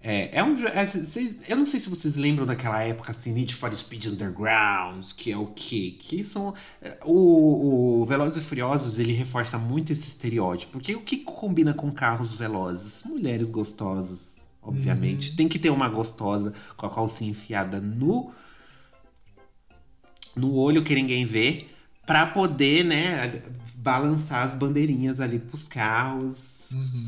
É, é um é, cês- Eu não sei se vocês lembram daquela época assim, Need for Speed Underground, que é o quê? Que são. é, O, o Velozes e Furiosos ele reforça muito esse estereótipo. Porque o que combina com carros velozes? Mulheres gostosas, obviamente. Uhum. Tem que ter uma gostosa com a calcinha enfiada no, no olho que ninguém vê, pra poder, né, balançar as bandeirinhas ali pros carros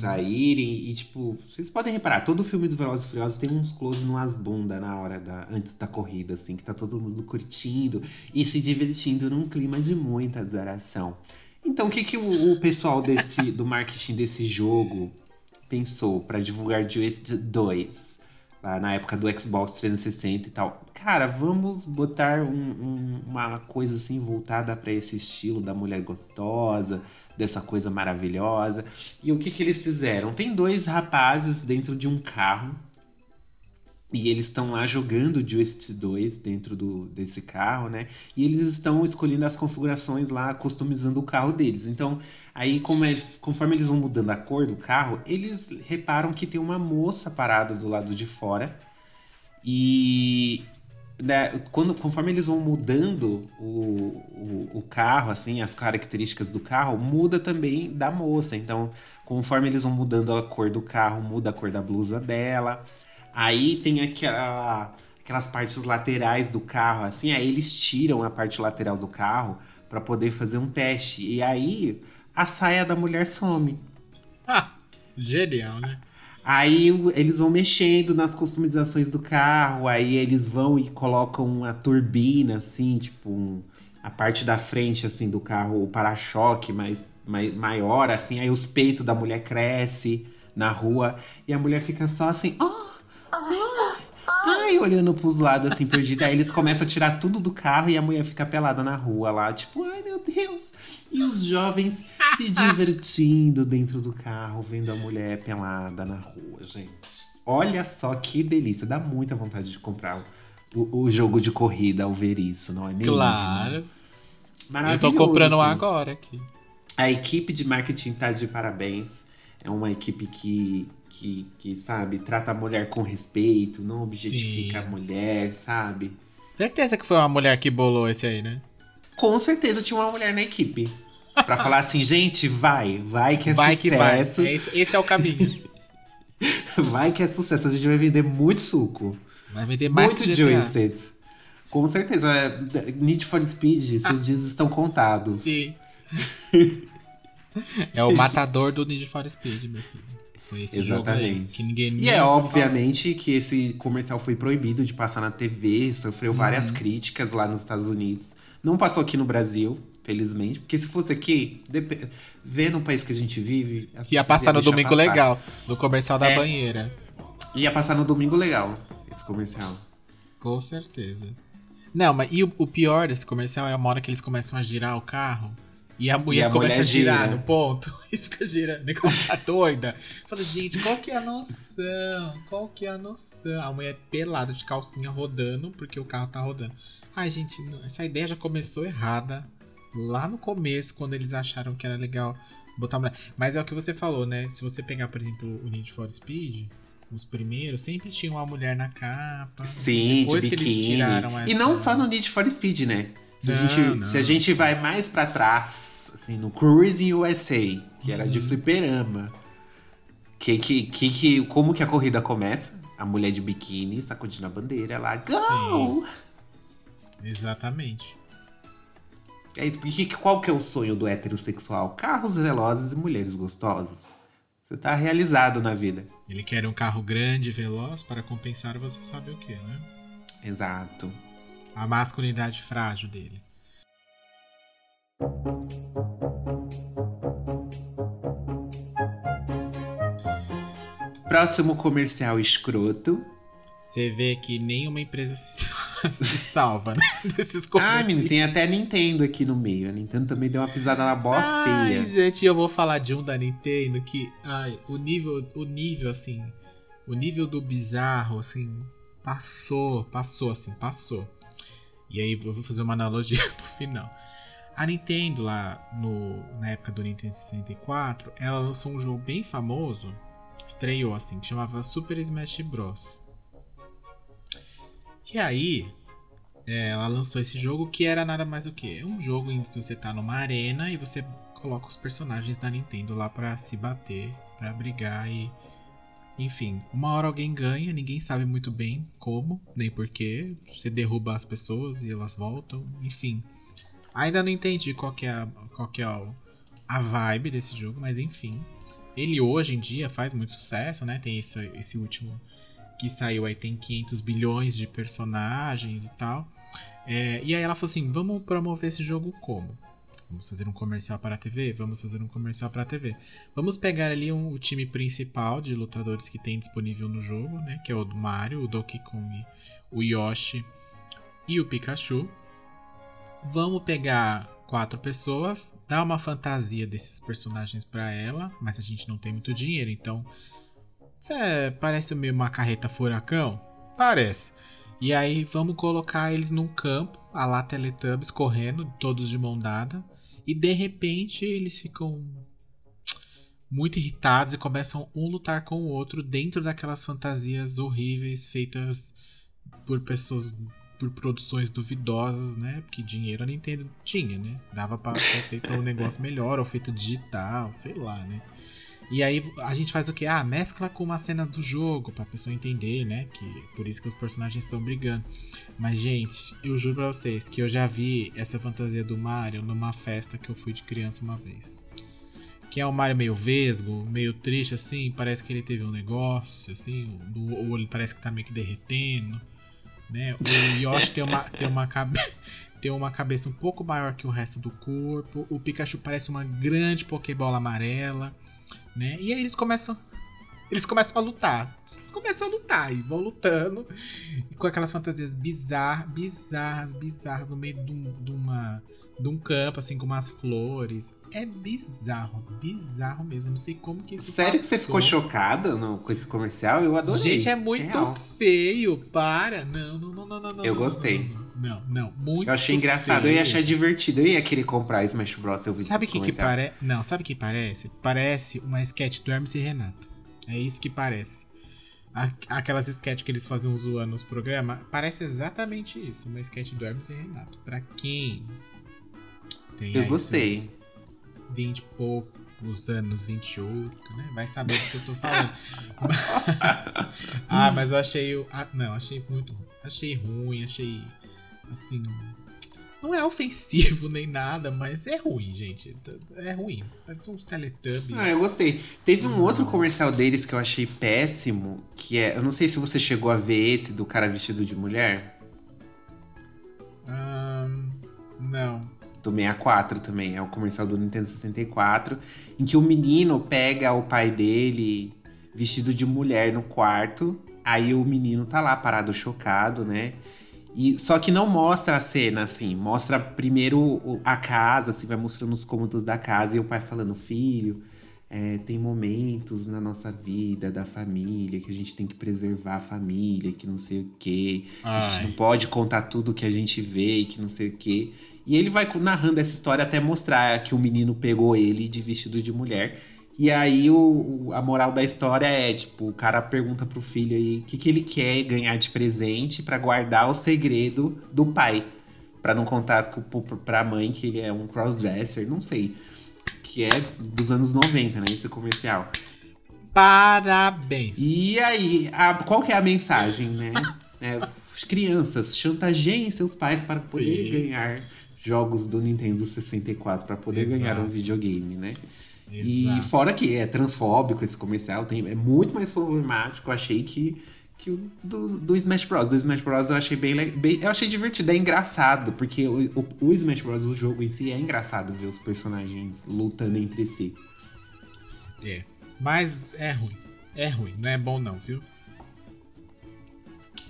saírem. E, tipo, vocês podem reparar, todo filme do Velozes e Furiosos tem uns close numas bundas na hora da. antes da corrida, assim, que tá todo mundo curtindo e se divertindo num clima de muita adoração. Então, o que, que o, o pessoal desse, do marketing desse jogo pensou pra divulgar Just 2? Lá na época do Xbox 360 e tal. Cara, vamos botar um- um- uma coisa assim voltada pra esse estilo da mulher gostosa, dessa coisa maravilhosa. E o que, que eles fizeram? Tem dois rapazes dentro de um carro. E eles estão lá jogando Just 2 dentro do, desse carro, né? E eles estão escolhendo as configurações lá, customizando o carro deles. Então, aí é- conforme eles vão mudando a cor do carro, eles reparam que tem uma moça parada do lado de fora. E né, quando, conforme eles vão mudando o, o, o carro, assim, as características do carro, muda também da moça. Então, conforme eles vão mudando a cor do carro, muda a cor da blusa dela. Aí tem aquela, aquelas partes laterais do carro, assim, aí eles tiram a parte lateral do carro para poder fazer um teste. E aí a saia da mulher some. Ah, genial, né? Aí eles vão mexendo nas customizações do carro, aí eles vão e colocam uma turbina, assim, tipo, um- a parte da frente, assim, do carro, o para-choque mais, mai- maior, assim, aí os peitos da mulher cresce na rua, e a mulher fica só assim, oh, ai, olhando pros lados, assim, perdida. Aí eles começam a tirar tudo do carro e a mulher fica pelada na rua lá, tipo, ai meu Deus. E os jovens se divertindo dentro do carro, vendo a mulher pelada na rua, gente. Olha só que delícia, dá muita vontade de comprar o, o jogo de corrida ao ver isso, não é mesmo? Claro. Eu Maravilhoso. tô comprando um agora aqui. A equipe de marketing tá de parabéns. É uma equipe que, que, que, sabe, trata a mulher com respeito, não objetifica Sim. a mulher, sabe? Certeza que foi uma mulher que bolou esse aí, né? Com certeza tinha uma mulher na equipe. Pra falar assim, gente, vai, vai que é vai que vai. sucesso. É Esse, esse é o caminho. Vai que é sucesso. A gente vai vender muito suco. Vai vender mais muito joysticks. Com certeza. é, Need for Speed, seus dias estão contados. Sim. é o matador do Need for Speed, meu filho. Foi esse jogo aí Exatamente. que ninguém E é obviamente que esse comercial foi proibido de passar na TV, sofreu Uhum. várias críticas lá nos Estados Unidos. Não passou aqui no Brasil, felizmente, porque se fosse aqui, dep- vê no país que a gente vive. as. Ia passar no domingo passar. legal, no comercial da É. banheira. Ia passar no domingo legal, esse comercial. Com certeza. Não, mas e o, o pior desse comercial é a hora que eles começam a girar o carro e a mulher a começa mulher a girar gira. no ponto e fica girando. Nem como tá doida. Fala, gente, qual que é a noção? Qual que é a noção? A mulher pelada de calcinha rodando porque o carro tá rodando. Ai, gente, não, essa ideia já começou errada lá no começo, quando eles acharam que era legal botar a mulher. Mas é o que você falou, né? Se você pegar, por exemplo, o Need for Speed, os primeiros, sempre tinha uma mulher na capa. Sim, Depois de que eles biquíni. tiraram E essa- não só no Need for Speed, né? Se, a, Não, gente, não. se a gente vai mais pra trás, assim, no Cruising USA, que era de Uhum. fliperama. Que, que, que, que, como que a corrida começa? A mulher de biquíni sacudindo a bandeira lá, go! Exatamente. É isso, porque qual que é o sonho do heterossexual? Carros velozes e mulheres gostosas. Você tá realizado na vida. Ele quer um carro grande e veloz para compensar você sabe o que, né? Exato. A masculinidade frágil dele. Próximo comercial escroto. Você vê que nenhuma empresa se, se salva, né? Desses Ah, menino, tem até a Nintendo aqui no meio. A Nintendo também deu uma pisada na bola Ai, feia. gente, eu vou falar de um da Nintendo que, ai, o nível, o nível assim, o nível do bizarro, assim, passou, passou, assim, passou. E aí eu vou fazer uma analogia no final. A Nintendo lá no, na época do Nintendo 64, ela lançou um jogo bem famoso, estreou assim, que chamava Super Smash Bros. E aí, é, ela lançou esse jogo que era nada mais do que um jogo em que você tá numa arena e você coloca os personagens da Nintendo lá pra se bater, pra brigar e Enfim, uma hora alguém ganha, ninguém sabe muito bem como, nem porquê. Você derruba as pessoas e elas voltam, enfim. Ainda não entendi qual que é a, qual que é a vibe desse jogo, mas enfim. Ele hoje em dia faz muito sucesso, né? Tem esse, esse último que saiu aí, tem 500 bilhões de personagens e tal. É, e aí ela falou assim: vamos promover esse jogo como? Vamos fazer um comercial para a TV? Vamos fazer um comercial para a TV. Vamos pegar ali um, o time principal de lutadores que tem disponível no jogo, né? Que é o do Mario, o Donkey Kong, o Yoshi e o Pikachu. Vamos pegar quatro pessoas, dar uma fantasia desses personagens para ela, mas a gente não tem muito dinheiro, então é, parece meio uma carreta furacão, parece. E aí vamos colocar eles num campo, a lá Teletubbies correndo, todos de mão dada, e de repente eles ficam muito irritados e começam um lutar com o outro dentro daquelas fantasias horríveis feitas por pessoas por produções duvidosas, né? Porque dinheiro a Nintendo tinha, né? Dava pra ser feito um negócio melhor, ou feito digital, sei lá, né? E aí a gente faz o que? Ah, mescla com uma cena do jogo pra pessoa entender, né? Que por isso que os personagens estão brigando. Mas, gente, eu juro pra vocês que eu já vi essa fantasia do Mario numa festa que eu fui de criança uma vez. Que é o Mario meio vesgo, meio triste, assim. Parece que ele teve um negócio, assim. Ou ele parece que tá meio que derretendo. Né? O Yoshi tem uma, tem, uma cabe... tem uma cabeça um pouco maior que o resto do corpo. O Pikachu parece uma grande Pokébola amarela né? E aí eles começam eles começam a lutar. Começam a lutar e vão lutando com aquelas fantasias bizarras, bizarras, bizarras no meio de, um, de, uma de um campo assim com umas flores. É bizarro, bizarro mesmo. Não sei como que isso Sério passou. que você ficou chocada no, com esse comercial? Eu adorei. Gente, é muito Real. feio. Para. Não, não, não, não, não. não, Eu não, gostei. Não, não, muito Eu achei engraçado, eu feio. ia achar divertido. Eu ia querer comprar Smash Bros. eu visse Sabe o que que parece? Não, sabe o que parece? Parece uma sketch do Hermes e Renato. É isso que parece. Aquelas sketches que eles faziam zoando nos programas, parece exatamente isso, uma sketch do Hermes e Renato. Pra quem tem Eu gostei. seus 20 e poucos anos, 28, né? Vai saber do que eu tô falando. ah, mas eu achei. o- ah, não, achei muito ruim. Achei ruim, achei. Assim. Não é ofensivo nem nada, mas é ruim, gente. É ruim. Parece uns Teletubbies. Ah, eu gostei. Teve um Não. outro comercial deles que eu achei péssimo, que é. Eu não sei se você chegou a ver esse do cara vestido de mulher. Ahn, não. Do 64 também. É o comercial do Nintendo 64. Em que o menino pega o pai dele vestido de mulher no quarto. Aí o menino tá lá parado chocado, né? E, só que não mostra a cena, assim. Mostra primeiro a casa, assim, vai mostrando os cômodos da casa. E o pai falando, filho, é, tem momentos na nossa vida, da família, que a gente tem que preservar a família, que não sei o quê. Que a gente não pode contar tudo que a gente vê e que não sei o quê. E ele vai narrando essa história até mostrar que o menino pegou ele de vestido de mulher. E aí o, a moral da história é, tipo, o cara pergunta pro filho aí o que, que ele quer ganhar de presente pra guardar o segredo do pai. Pra não contar pro- pra mãe que ele é um crossdresser, não sei. Que é dos anos 90, né? Esse comercial. Parabéns. E aí, a- qual que é a mensagem, né? É, crianças, chantageiem seus pais para poder Sim. ganhar jogos do Nintendo 64, para poder Exato. ganhar um videogame, né? E fora que é transfóbico esse comercial, tem, é muito mais problemático. Eu achei que, que o do, do Smash Bros. Do Smash Bros. eu achei bem, bem. Eu achei divertido, é engraçado, porque o, o, o Smash Bros. o jogo em si é engraçado ver os personagens lutando entre si. É. Mas é ruim. É ruim. Não é bom não, viu?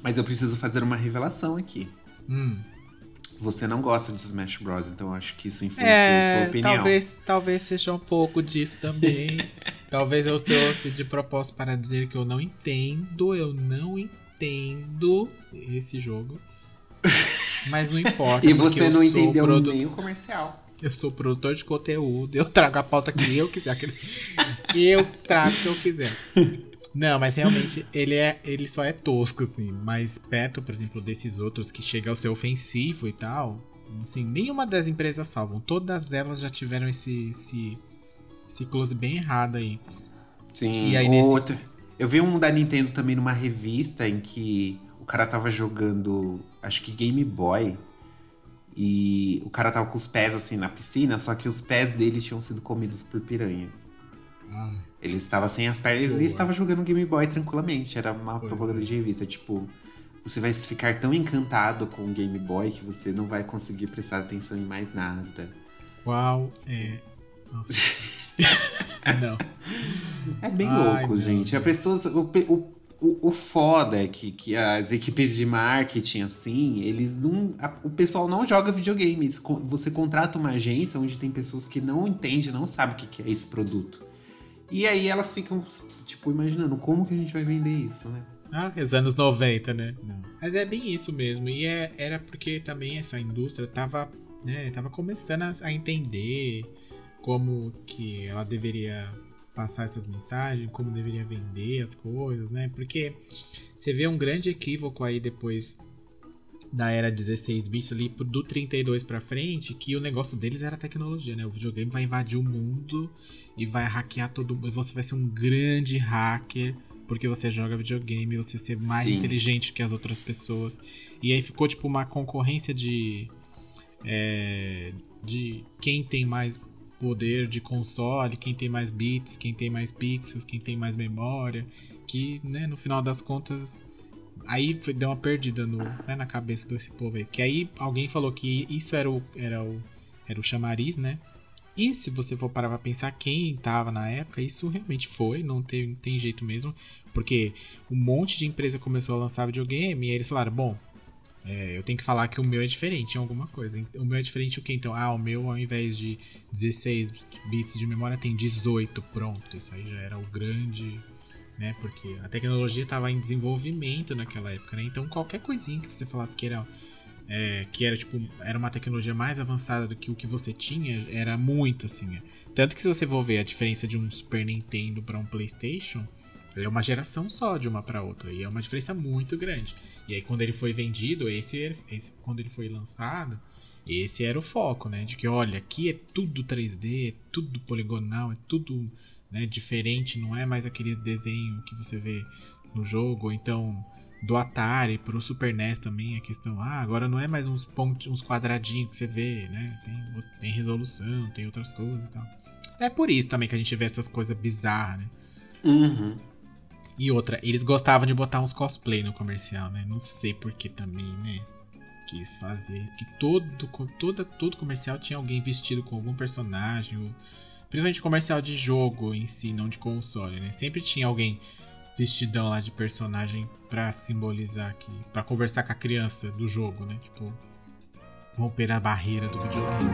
Mas eu preciso fazer uma revelação aqui. Hum. Você não gosta de Smash Bros, então acho que isso influencia a É, sua opinião. talvez, talvez seja um pouco disso também. talvez eu trouxe de propósito para dizer que eu não entendo, eu não entendo esse jogo. Mas não importa. E você não entendeu produ- nem o comercial. Eu sou produtor de conteúdo, eu trago a pauta que eu quiser. Aqueles... Eu trago o que eu quiser. Não, mas realmente ele é, ele só é tosco, assim. Mas perto, por exemplo, desses outros que chega ao ser ofensivo e tal, assim, nenhuma das empresas salvam. Todas elas já tiveram esse, esse, esse close bem errado aí. Sim, E aí nesse- outra. Eu vi um da Nintendo também numa revista em que o cara tava jogando, acho que Game Boy. E o cara tava com os pés assim na piscina, só que os pés dele tinham sido comidos por piranhas. Ah, Ele estava sem as pernas Boa. e estava jogando Game Boy tranquilamente. Era uma Foi. propaganda de revista. Tipo, você vai ficar tão encantado com o Game Boy que você não vai conseguir prestar atenção em mais nada. qual é. Nossa. não. É bem Ai, louco, gente. A pessoa, o, o, o, foda é que, que as equipes de marketing, assim, eles não. a- o pessoal não joga videogame. Eles co- Você contrata uma agência onde tem pessoas que não entendem, não sabem o que, que é esse produto. E aí elas ficam, tipo, imaginando como que a gente vai vender isso, né? Ah, os anos 90, né? Não. Mas é bem isso mesmo. E é- era porque também essa indústria tava, né, tava começando a, a entender como que ela deveria passar essas mensagens, como deveria vender as coisas, né? Porque você vê um grande equívoco aí depois da era 16 bits ali do 32 pra frente, que o negócio deles era tecnologia, né? O videogame vai invadir o mundo e vai hackear todo mundo. E você vai ser um grande hacker porque você joga videogame, você ser mais Sim. inteligente que as outras pessoas. E aí ficou tipo uma concorrência de é, de quem tem mais poder de console, quem tem mais bits, quem tem mais pixels, quem tem mais memória, que, né, no final das contas aí foi, deu uma perdida no, né, na cabeça desse povo aí. Que aí alguém falou que isso era o, era o, era o chamariz, né? E se você for parar pra pensar quem tava na época, isso realmente foi, não tem, tem jeito mesmo. Porque um monte de empresa começou a lançar videogame e eles falaram, bom, é, eu tenho que falar que o meu é diferente em alguma coisa. O meu é diferente o que então? Ah, o meu ao invés de 16 bits de memória tem 18, pronto. Isso aí já era o grande, né? Porque a tecnologia estava em desenvolvimento naquela época, né? Então qualquer coisinha que você falasse que era é, que era tipo era uma tecnologia mais avançada do que o que você tinha era muito assim. né? Tanto que se você for ver a diferença de um Super Nintendo para um PlayStation é uma geração só de uma para outra e é uma diferença muito grande. E aí quando ele foi vendido, esse, esse quando ele foi lançado, esse era o foco, né? De que olha, aqui é tudo 3D, é tudo poligonal, é tudo né, diferente, não é mais aquele desenho que você vê no jogo, ou então do Atari pro Super NES também a questão, ah, agora não é mais uns pontos, uns quadradinhos que você vê, né? Tem, tem resolução, tem outras coisas e tal. É por isso também que a gente vê essas coisas bizarras, né? Uhum. E outra, eles gostavam de botar uns cosplay no comercial, né? Não sei por que também, né? Faziam isso. Que todo, toda, todo comercial tinha alguém vestido com algum personagem. Ou, principalmente comercial de jogo em si, não de console, né? Sempre tinha alguém vestidão lá de personagem pra simbolizar que. pra conversar com a criança do jogo, né? Tipo. Romper a barreira do videogame.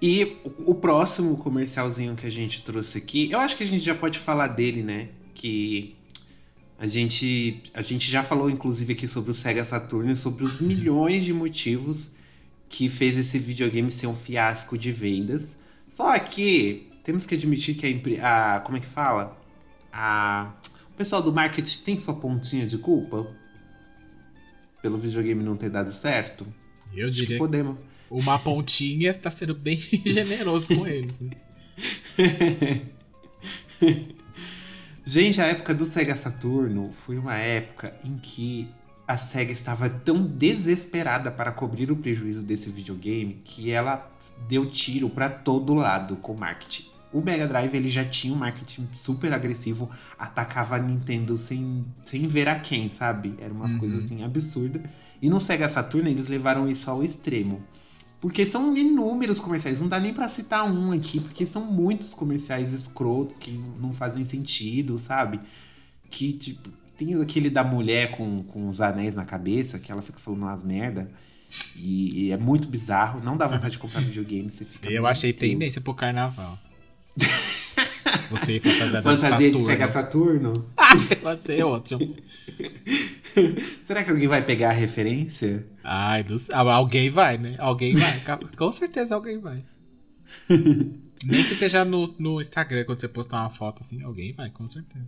E o, o próximo comercialzinho que a gente trouxe aqui, eu acho que a gente já pode falar dele, né? Que a gente, a gente já falou, inclusive, aqui sobre o Sega Saturn, sobre os milhões de motivos que fez esse videogame ser um fiasco de vendas. Só que temos que admitir que a, a como é que fala? A, o pessoal do marketing tem sua pontinha de culpa pelo videogame não ter dado certo. Eu Acho que diria podemos. uma pontinha tá sendo bem generoso com eles, né? Gente, a época do Sega Saturno foi uma época em que a Sega estava tão desesperada para cobrir o prejuízo desse videogame que ela deu tiro para todo lado com o marketing. O Mega Drive ele já tinha um marketing super agressivo, atacava a Nintendo sem, sem ver a quem, sabe? Eram umas Uhum. coisas assim absurdas. E no Sega Saturno eles levaram isso ao extremo. Porque são inúmeros comerciais, não dá nem pra citar um aqui, porque são muitos comerciais escrotos que não fazem sentido, sabe? Que, tipo, tem aquele da mulher com, com os anéis na cabeça, que ela fica falando umas merda. E, e é muito bizarro, não dá vontade de comprar videogame, você fica. Eu "Meu achei Deus." tendência pro carnaval. Você ir fantasiado de Fantasia de. Sega Saturno? Pode ser outro. Será que alguém vai pegar a referência? Ai. Ah, Alguém vai, né? Alguém vai. Com certeza alguém vai. Nem que seja no, no Instagram, quando você postar uma foto assim, alguém vai, com certeza.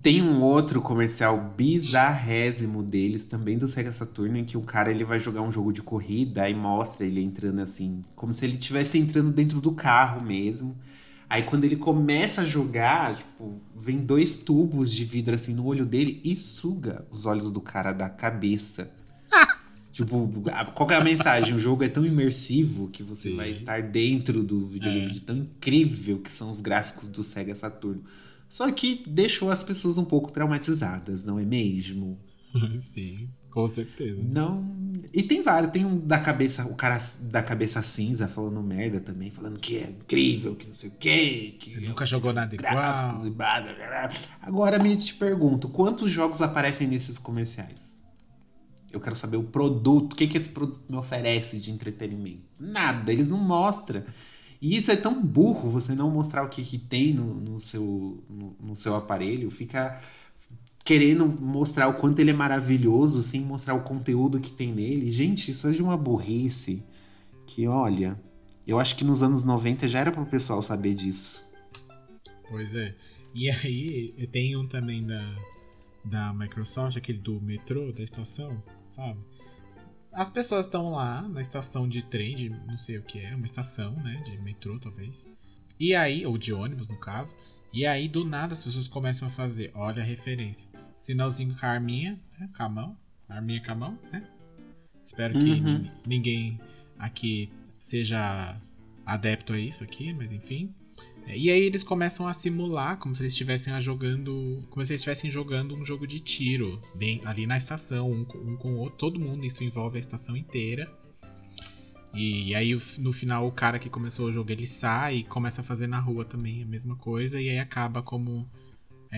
Tem um outro comercial bizarrésimo deles, também do Sega Saturno, em que o cara ele vai jogar um jogo de corrida e mostra ele entrando assim, como se ele estivesse entrando dentro do carro mesmo. Aí quando ele começa a jogar, tipo, vem dois tubos de vidro assim no olho dele e suga os olhos do cara da cabeça. tipo, qual que é a mensagem? O jogo é tão imersivo que você Sim. vai estar dentro do videogame É. de tão incrível que são os gráficos do Sega Saturno. Só que deixou as pessoas um pouco traumatizadas, não é mesmo? Sim, com certeza. Não. E tem vários. Tem um da cabeça, o cara da cabeça cinza falando merda também, falando que é incrível, que não sei o quê. Que Você nunca jogou nada gráficos igual. e blá, blá, blá, blá. Agora me te pergunto, quantos jogos aparecem nesses comerciais? Eu quero saber o produto, o que, que esse produto me oferece de entretenimento. Nada, eles não mostram. E isso é tão burro, você não mostrar o que, que tem no, no seu, no, no seu aparelho, fica querendo mostrar o quanto ele é maravilhoso sem mostrar o conteúdo que tem nele. Gente, isso é de uma burrice que, olha, eu acho que nos anos 90 já era pro pessoal saber disso. Pois é. E aí, tem um também da, da Microsoft, aquele do metrô, da estação, sabe? As pessoas estão lá na estação de trem, de não sei o que é, uma estação, né? De metrô, talvez. E aí, ou de ônibus, no caso. E aí, do nada, as pessoas começam a fazer, olha a referência. Sinalzinho com a arminha, né? Com a mão. Arminha com a mão, né? Espero que Uhum. nin- ninguém aqui seja adepto a isso aqui, mas enfim. É, E aí eles começam a simular como se eles estivessem jogando, como se eles estivessem jogando um jogo de tiro bem, ali na estação, um, um com o outro, todo mundo, isso envolve a estação inteira. E, aí o- no final o cara que começou o jogo ele sai e começa a fazer na rua também a mesma coisa e aí acaba como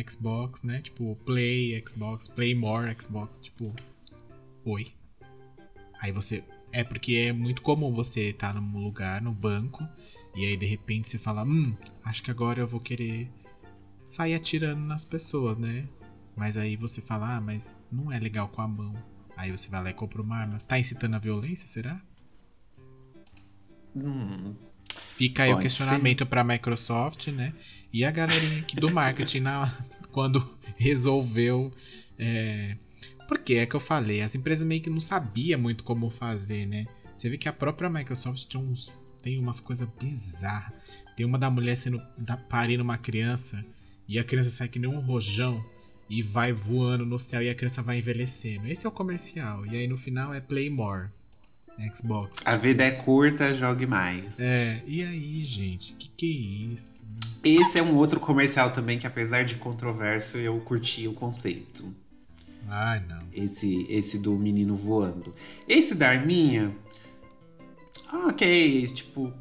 Xbox, né? Tipo, Play, Xbox, Play More, Xbox, tipo, oi. Aí você é porque é muito comum você estar num lugar, no banco, e aí de repente você fala, hum, acho que agora eu vou querer sair atirando nas pessoas, né? Mas aí você fala, ah, mas não é legal com a mão. Aí você vai lá e compra uma arma. Tá incitando a violência, será? Hum, Fica aí o questionamento pra Microsoft, né? E a galerinha aqui do marketing na, quando resolveu. É... Porque é que eu falei, as empresas meio que não sabiam muito como fazer, né? Você vê que a própria Microsoft tem, uns, tem umas coisas bizarras. Tem uma da mulher sendo da, parindo uma criança e a criança sai que nem um rojão e vai voando no céu e a criança vai envelhecendo. Esse é o comercial. E aí no final é Play More. Xbox. a vida é curta, jogue mais. É, e aí, gente, que que é isso? Esse é um outro comercial também que, apesar de controverso, eu curti o conceito. Ai, não. Esse, esse do menino voando. Esse da arminha. Ok, tipo.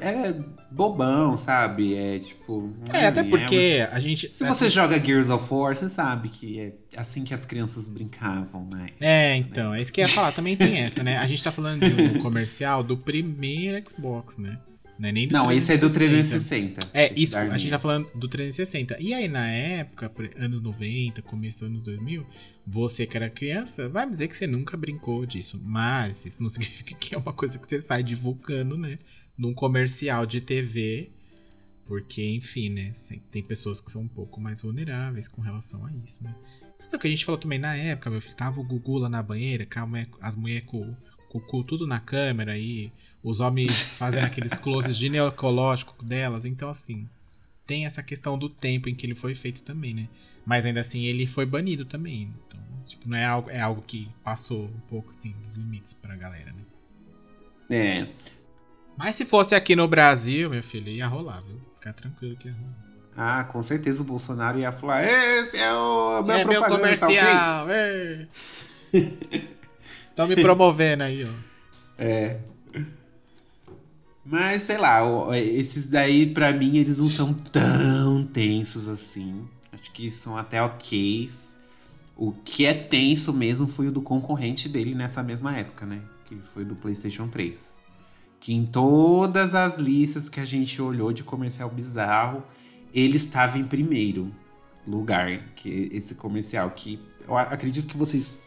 É bobão, sabe? É tipo. É, até arminha, porque a gente. Se você joga Gears of War, você sabe que é assim que as crianças brincavam, né? É, então, é isso que eu ia falar, também tem essa, né? A gente tá falando de um comercial do primeiro Xbox, né? Não é nem do Não, esse é do 360. 360. É, isso, a gente tá falando do 360. E aí, na época, anos 90, começo dos anos 2000, você que era criança, vai dizer que você nunca brincou disso. Mas isso não significa que é uma coisa que você sai divulgando, né? Num comercial de TV. Porque, enfim, né? Tem pessoas que são um pouco mais vulneráveis com relação a isso, né? Mas é o que a gente falou também na época, meu filho. Tava o Gugu lá na banheira, as mulheres com, com o cu tudo na câmera e os homens fazendo aqueles closes ginecológicos delas. Então, assim, tem essa questão do tempo em que ele foi feito também, né? Mas ainda assim, ele foi banido também. Então, tipo, não é algo, é algo que passou um pouco, assim, dos limites pra galera, né? É. Mas se fosse aqui no Brasil, meu filho, ia rolar, viu? Fica tranquilo que ia rolar. Ah, com certeza o Bolsonaro ia falar: esse é o meu é meu propaganda, tá ok?" comercial, é. Estão me promovendo aí, ó. É. Mas sei lá, esses daí pra mim eles não são tão tensos assim. Acho que são até ok. O que é tenso mesmo foi o do concorrente dele nessa mesma época, né? Que foi do PlayStation 3. Que em todas as listas que a gente olhou de comercial bizarro, ele estava em primeiro lugar. Que esse comercial que eu acredito que vocês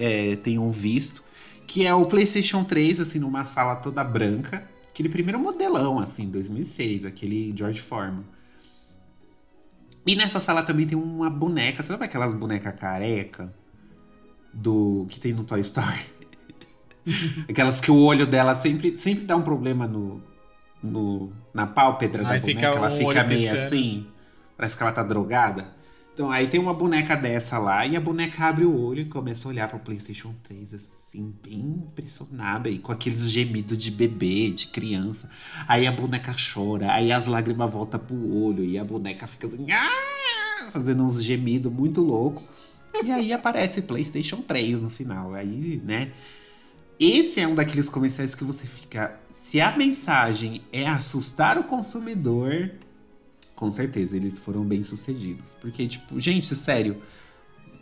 é, tenham visto que é o PlayStation 3, assim, numa sala toda branca. Aquele primeiro modelão, assim, 2006, aquele George Foreman. E nessa sala também tem uma boneca. Sabe aquelas bonecas careca? Do. que tem no Toy Story? aquelas que o olho dela sempre, sempre dá um problema no. no na pálpebra da Aí boneca. fica ela fica meio piscando. assim. Parece que ela tá drogada. Então aí tem uma boneca dessa lá e a boneca abre o olho e começa a olhar pro PlayStation 3 assim, bem impressionada e com aqueles gemidos de bebê, de criança. Aí a boneca chora, aí as lágrimas voltam pro olho e a boneca fica assim, "Ah!", fazendo uns gemidos muito loucos. E aí aparece PlayStation 3 no final. Aí, né? Esse é um daqueles comerciais que você fica. Se a mensagem é assustar o consumidor, com certeza eles foram bem sucedidos. Porque, tipo, gente, sério,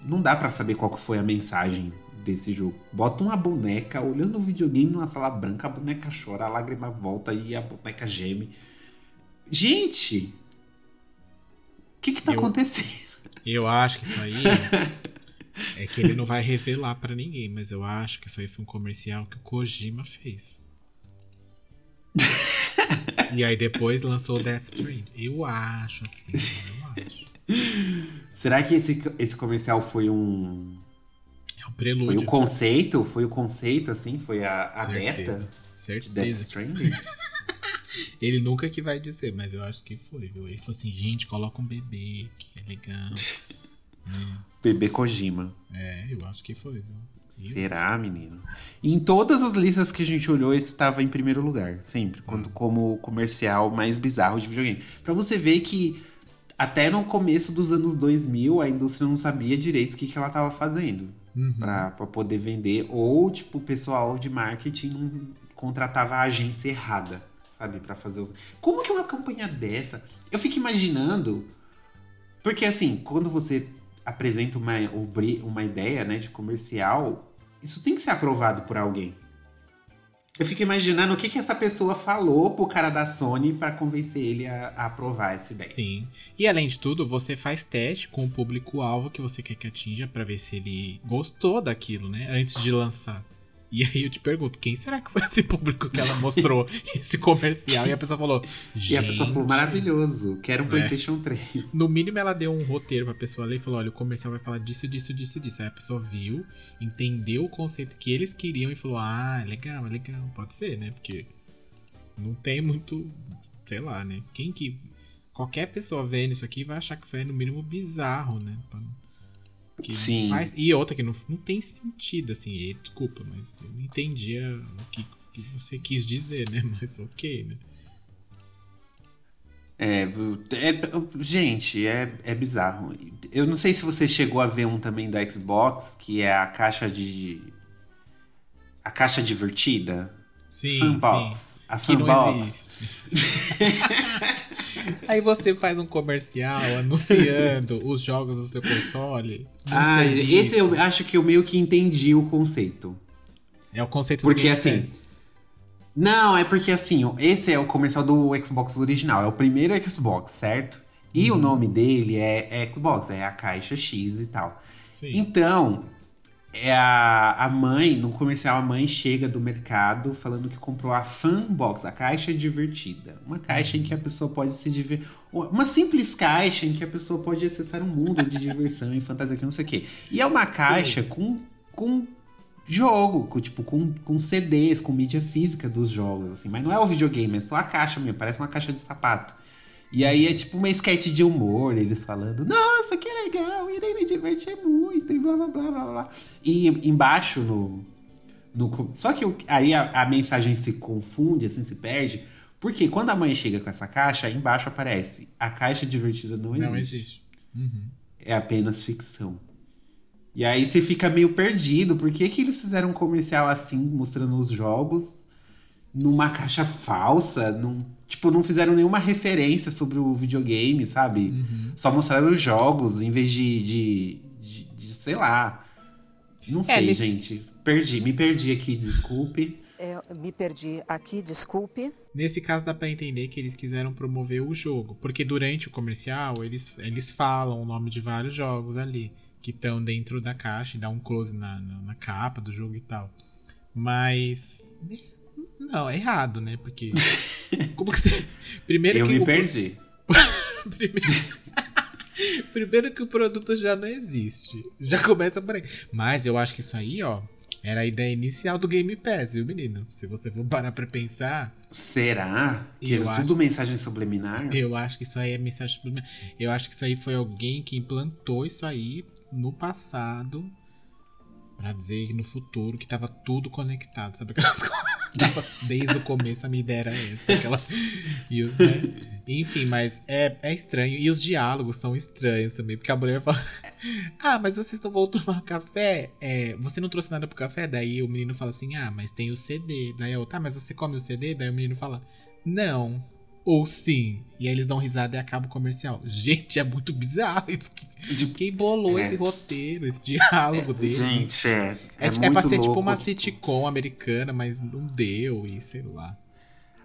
não dá pra saber qual foi a mensagem desse jogo. Bota uma boneca olhando o videogame numa sala branca, a boneca chora, a lágrima volta e a boneca geme. Gente! O que que tá Eu- acontecendo? Eu acho que isso aí é que ele não vai revelar pra ninguém, mas eu acho que isso aí foi um comercial que o Kojima fez. e aí depois lançou o Death Strand. Eu acho assim, eu acho. Será que esse, esse comercial foi um. É um Foi prelúdio. o conceito? Foi o conceito, assim? Foi a, a Certeza. Death Certeza. Stranding? Ele nunca que vai dizer, mas eu acho que foi, viu? Ele falou assim, gente, coloca um bebê, que é legal. Bebê Kojima. É, eu acho que foi, viu? Será, menino? Em todas as listas que a gente olhou, esse tava em primeiro lugar. Sempre. Quando, como o comercial mais bizarro de videogame. Pra você ver que até no começo dos anos 2000, a indústria não sabia direito o que, que ela tava fazendo. Uhum. Pra, pra poder vender. Ou, tipo, o pessoal de marketing não contratava a agência errada. Sabe? Pra fazer os... Como que uma campanha dessa... Eu fico imaginando... Porque, assim, quando você apresenta uma, uma ideia né, de comercial, isso tem que ser aprovado por alguém. Eu fico imaginando o que, que essa pessoa falou pro cara da Sony pra convencer ele a, a aprovar essa ideia. Sim. E além de tudo, você faz teste com o público-alvo que você quer que atinja pra ver se ele gostou daquilo, né? Antes de lançar. E aí eu te pergunto, quem será que foi esse público que ela mostrou esse comercial? E a pessoa falou, E a pessoa falou, "Gente, maravilhoso, quero um É. Playstation 3. No mínimo, ela deu um roteiro pra pessoa ler e falou: olha, o comercial vai falar disso, disso, disso, disso. Aí a pessoa viu, entendeu o conceito que eles queriam e falou: ah, é legal, é legal. Pode ser, né? Porque não tem muito. Sei lá, né? Quem que. Qualquer pessoa vendo isso aqui vai achar que foi no mínimo bizarro, né? Pra- Sim. faz- E outra que não, não tem sentido, assim. E, desculpa, mas eu não entendia o que, que você quis dizer, né? Mas ok, né? É, é- gente, é, é bizarro. Eu não sei se você chegou a ver um também da Xbox, que é a caixa de. A caixa divertida. Sim, sim. A Que não existe. Aí você faz um comercial anunciando os jogos do seu console. Ah, serviço. esse eu acho que eu meio que entendi o conceito. É o conceito Porque do assim. Não, é porque assim, esse é o comercial do Xbox original, é o primeiro Xbox, certo? E Uhum. o nome dele é Xbox, é a caixa X e tal. Sim. Então, é a, a mãe, no comercial, a mãe chega do mercado falando que comprou a Fanbox, a caixa divertida. Uma caixa em que a pessoa pode se divertir. Uma simples caixa em que a pessoa pode acessar um mundo de diversão e fantasia que não sei o quê. E é uma caixa com, com jogo, com, tipo, com, com CDs, com mídia física dos jogos, assim. Mas não é o videogame, é só a caixa mesmo, parece uma caixa de sapato. E aí é tipo uma sketch de humor, eles falando, nossa, legal, irei me divertir muito, e blá blá blá blá blá. E embaixo no. no só que aí a, a mensagem se confunde, assim, se perde, porque quando a mãe chega com essa caixa, aí embaixo aparece: a caixa divertida não existe. Não existe. Uhum. É apenas ficção. E aí você fica meio perdido. Por que, que eles fizeram um comercial assim, mostrando os jogos numa caixa falsa? Não, tipo, não fizeram nenhuma referência sobre o videogame, sabe? Uhum. Só mostraram os jogos em vez de, de, de- de, sei lá. Não sei, eles- gente. Perdi, me perdi aqui, desculpe. É, me perdi aqui, desculpe. Nesse caso dá pra entender que eles quiseram promover o jogo, porque durante o comercial eles, eles falam o nome de vários jogos ali que estão dentro da caixa e dá um close na, na, na capa do jogo e tal. Mas não, é errado, né? Porque como que você primeiro Eu que me o- perdi. Primeiro, Primeiro que o produto já não existe. Já começa por aí. Mas eu acho que isso aí, ó, era a ideia inicial do Game Pass, viu, menino? Se você for parar pra pensar. Será? Que é tudo mensagem subliminar? Eu acho que isso aí é mensagem subliminar. Eu acho que isso aí foi alguém que implantou isso aí no passado. Pra dizer no futuro que tava tudo conectado. Sabe aquelas coisas? Desde o começo a minha ideia era essa. Aquela... E né? Enfim, mas é, é estranho. E os diálogos são estranhos também. Porque a mulher fala: Ah, mas vocês não vão tomar café? É, você não trouxe nada pro café? Daí o menino fala assim: Ah, mas tem o CD. Daí a outra, ah, mas você come o CD? Daí o menino fala: Não. Ou sim. E aí eles dão risada e acaba o comercial. Gente, é muito bizarro isso. De- Quem bolou É. esse roteiro, esse diálogo deles? Gente, é. É, É, é pra ser tipo louco. uma sitcom americana, mas não deu e sei lá.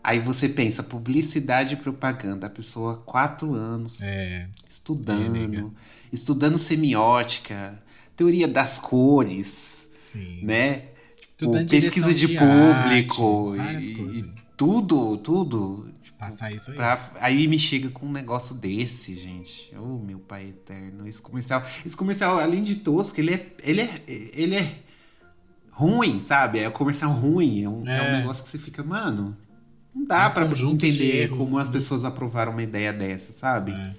Aí você pensa, publicidade e propaganda. A pessoa, quatro anos, É, estudando, É, estudando semiótica, teoria das cores, sim. né? Estudando pesquisa de arte, público várias e- e tudo, tudo. Passar isso aí. pra- aí me chega com um negócio desse, gente. Oh, meu pai eterno. Esse comercial, esse comercial, além de tosco, ele é, ele é, ele é ruim, sabe? É um comercial ruim. É um, é um É. negócio que você fica, mano. Não dá É um pra entender erros, como as né? pessoas aprovaram uma ideia dessa, sabe? É,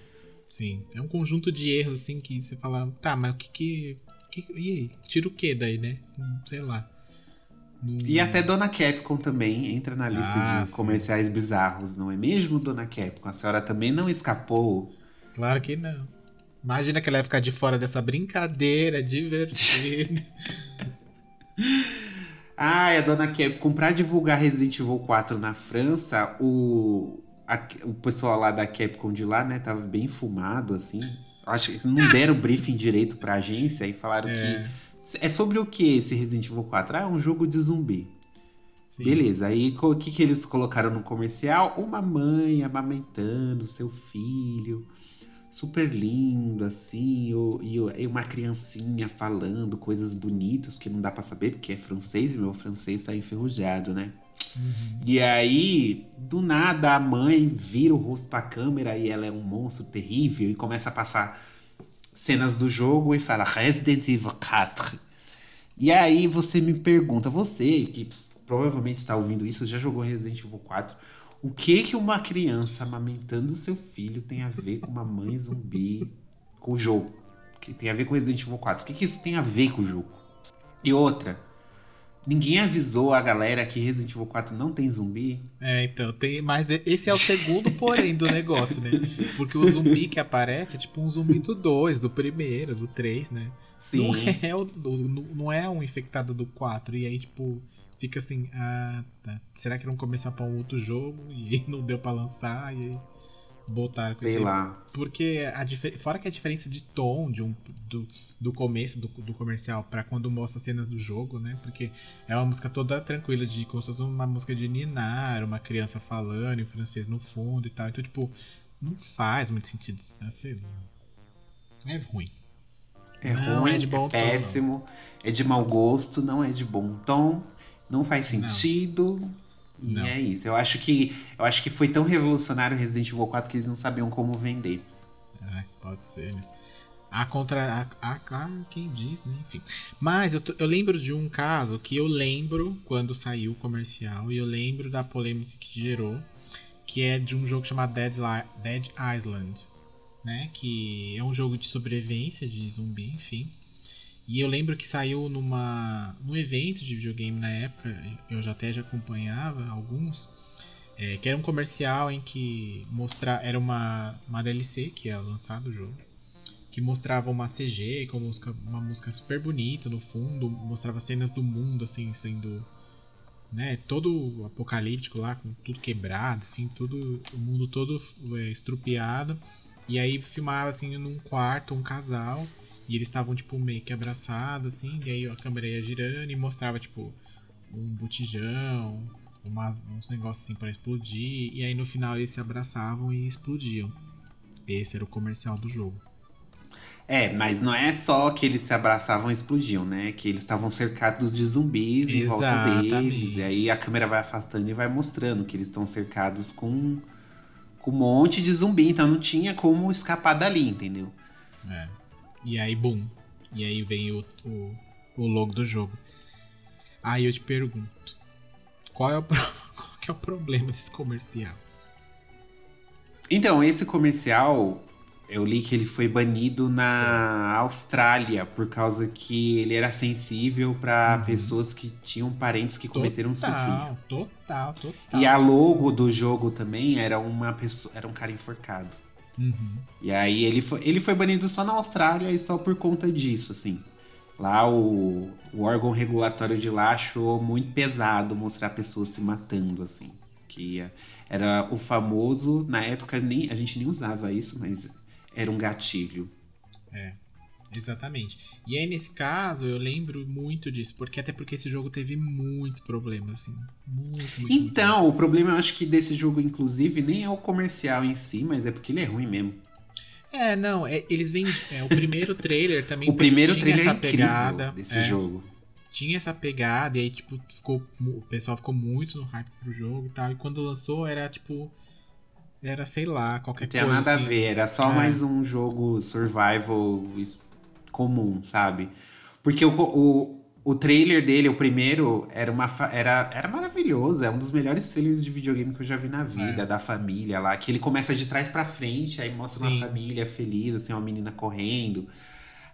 sim. É um conjunto de erros, assim, que você fala, tá, mas o que que. que- e aí? Tira o que daí, né? Sei lá. E até Dona Capcom também entra na lista Ah, de sim. comerciais bizarros, não é mesmo, Dona Capcom? A senhora também não escapou. Claro que não. Imagina que ela ia ficar de fora dessa brincadeira divertida. Ah, a Dona Capcom, pra divulgar Resident Evil 4 na França, o, a- o pessoal lá da Capcom de lá, né, tava bem fumado, assim. Acho que não deram briefing direito pra agência e falaram É. que. É sobre o que esse Resident Evil 4? Ah, é um jogo de zumbi. Sim. Beleza, aí o que, que eles colocaram no comercial? Uma mãe amamentando seu filho, super lindo, assim, e, uma criancinha falando coisas bonitas, porque não dá pra saber, porque é francês e meu francês tá enferrujado, né? Uhum. E aí, do nada, a mãe vira o rosto pra câmera e ela é um monstro terrível e começa a passar cenas do jogo e fala Resident Evil 4. E aí você me pergunta, você que provavelmente está ouvindo isso, já jogou Resident Evil 4, o que que uma criança amamentando seu filho tem a ver com uma mãe zumbi com o jogo? Que tem a ver com Resident Evil 4? O que que isso tem a ver com o jogo? E outra, ninguém avisou a galera que Resident Evil 4 não tem zumbi? É, então, tem, mas esse é o segundo porém do negócio, né? Porque o zumbi que aparece é tipo um zumbi do 2, do primeiro, do 3, né? Sim. Não é, o, não é um infectado do 4. E aí, tipo, fica assim, ah, tá. Será que um comercial pra um outro jogo? E aí não deu pra lançar, e aí botaram com Sei esse- lá. Porque a fora que a diferença de tom de um, do, do começo do, do comercial pra quando mostra cenas do jogo, né? Porque é uma música toda tranquila, de como se fosse uma música de Ninar, uma criança falando em francês no fundo e tal. Então, tipo, não faz muito sentido. Assim, é ruim. É Não, ruim, é de bom é tom, péssimo, é de mau gosto, não é de bom tom, não faz Não. E Não. é isso. Eu acho que eu acho que foi tão revolucionário o Resident Evil 4 que eles não sabiam como vender. É, pode ser, né? Há contra. Há, há- há quem diz, né? Enfim. Mas eu, eu lembro de um caso que eu lembro quando saiu o comercial e eu lembro da polêmica que gerou, que é de um jogo chamado Dead, Dead Island, né? Que é um jogo de sobrevivência de zumbi, enfim. E eu lembro que saiu numa, num evento de videogame na época, eu já até já acompanhava alguns, é, que era um comercial em que mostra, era uma, uma DLC que ia lançar do jogo, que mostrava uma CG com música, uma música super bonita no fundo, mostrava cenas do mundo assim sendo né, todo apocalíptico lá, com tudo quebrado, enfim, tudo, o mundo todo é, estrupiado. E aí filmava assim num quarto um casal e eles estavam tipo meio que abraçados assim, e aí a câmera ia girando e mostrava tipo um botijão, umas, uns negócios assim para explodir, e aí no final eles se abraçavam e explodiam. Esse era o comercial do jogo. É, mas não é só que eles se abraçavam e explodiam, né? Que eles estavam cercados de zumbis em volta Exatamente. deles. E aí a câmera vai afastando e vai mostrando que eles estão cercados com, com um monte de zumbi. Então não tinha como escapar dali, entendeu? É. E aí, boom. E aí vem o, o, o logo do jogo. Aí eu te pergunto: qual é o, pro- qual é o problema desse comercial? Então, esse comercial, eu li que ele foi banido na Austrália por causa que ele era sensível pra Uhum. pessoas que tinham parentes que cometeram suicídio. Total, total, total. E a logo do jogo também era uma pessoa, era um cara enforcado. Uhum. E aí ele foi, ele foi banido só na Austrália e só por conta disso, assim. Lá o, o órgão regulatório de lá achou muito pesado mostrar pessoas se matando, assim. Que é- era o famoso, na época nem, a gente nem usava isso, mas era um gatilho. Exatamente. E aí, nesse caso, eu lembro muito disso, porque até porque esse jogo teve muitos problemas, assim. Muito, muito. muito. Então, o problema eu acho que desse jogo, inclusive, nem é o comercial em si, mas é porque ele é ruim mesmo. É, não, é, eles vêm. É, o primeiro trailer também O primeiro tinha trailer é essa pegada. desse é, jogo. Tinha essa pegada, e aí, tipo, ficou, o pessoal ficou muito no hype pro jogo e tal. E quando lançou, era tipo. Era, sei lá, qualquer Não tinha coisa. nada assim. a ver, era só É. mais um jogo survival comum, sabe? Porque o, o, o trailer dele, o primeiro, era, uma, era, era maravilhoso. É um dos melhores trailers de videogame que eu já vi na vida, É. da família lá. Que ele começa de trás pra frente, aí mostra Sim. uma família feliz, assim, uma menina correndo.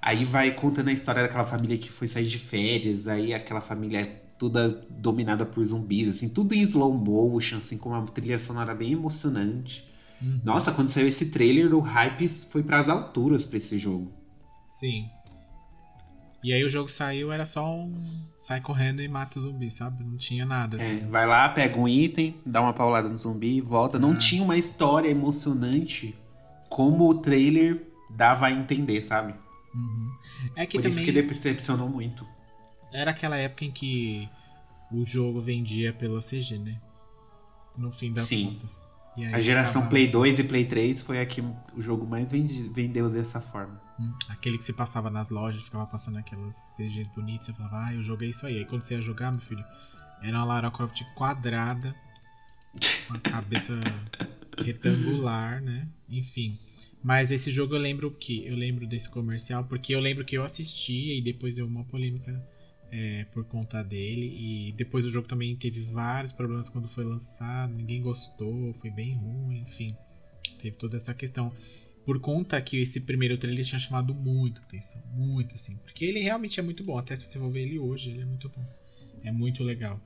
Aí vai contando a história daquela família que foi sair de férias, aí aquela família é toda dominada por zumbis, assim, tudo em slow motion, assim, com uma trilha sonora bem emocionante. Uhum. Nossa, quando saiu esse trailer, o hype foi pras alturas pra esse jogo. Sim. E aí o jogo saiu, era só um. Sai correndo e mata o zumbi, sabe? Não tinha nada, É, assim. vai lá, pega um item, dá uma paulada no zumbi e volta. Não Ah. tinha uma história emocionante como o trailer dava a entender, sabe? Uhum. É que Por isso também que decepcionou muito. era aquela época em que o jogo vendia pela CG, né? No fim das Sim. contas. A geração tava- Play 2 e Play 3 foi a que o jogo mais vendi- vendeu dessa forma. Hum, Aquele que você passava nas lojas, ficava passando aquelas CGs bonitas, você falava, ah, eu joguei isso aí. Aí quando você ia jogar, meu filho, era uma Lara Croft quadrada, com a cabeça retangular, né? Enfim. Mas esse jogo eu lembro o que? Eu lembro desse comercial, porque eu lembro que eu assistia e depois deu uma polêmica é, por conta dele. E depois o jogo também teve vários problemas quando foi lançado, ninguém gostou, foi bem ruim, enfim. Teve toda essa questão por conta que esse primeiro trailer tinha chamado muita atenção, muito assim, porque ele realmente é muito bom, até se você for ver ele hoje, ele é muito bom. É muito legal.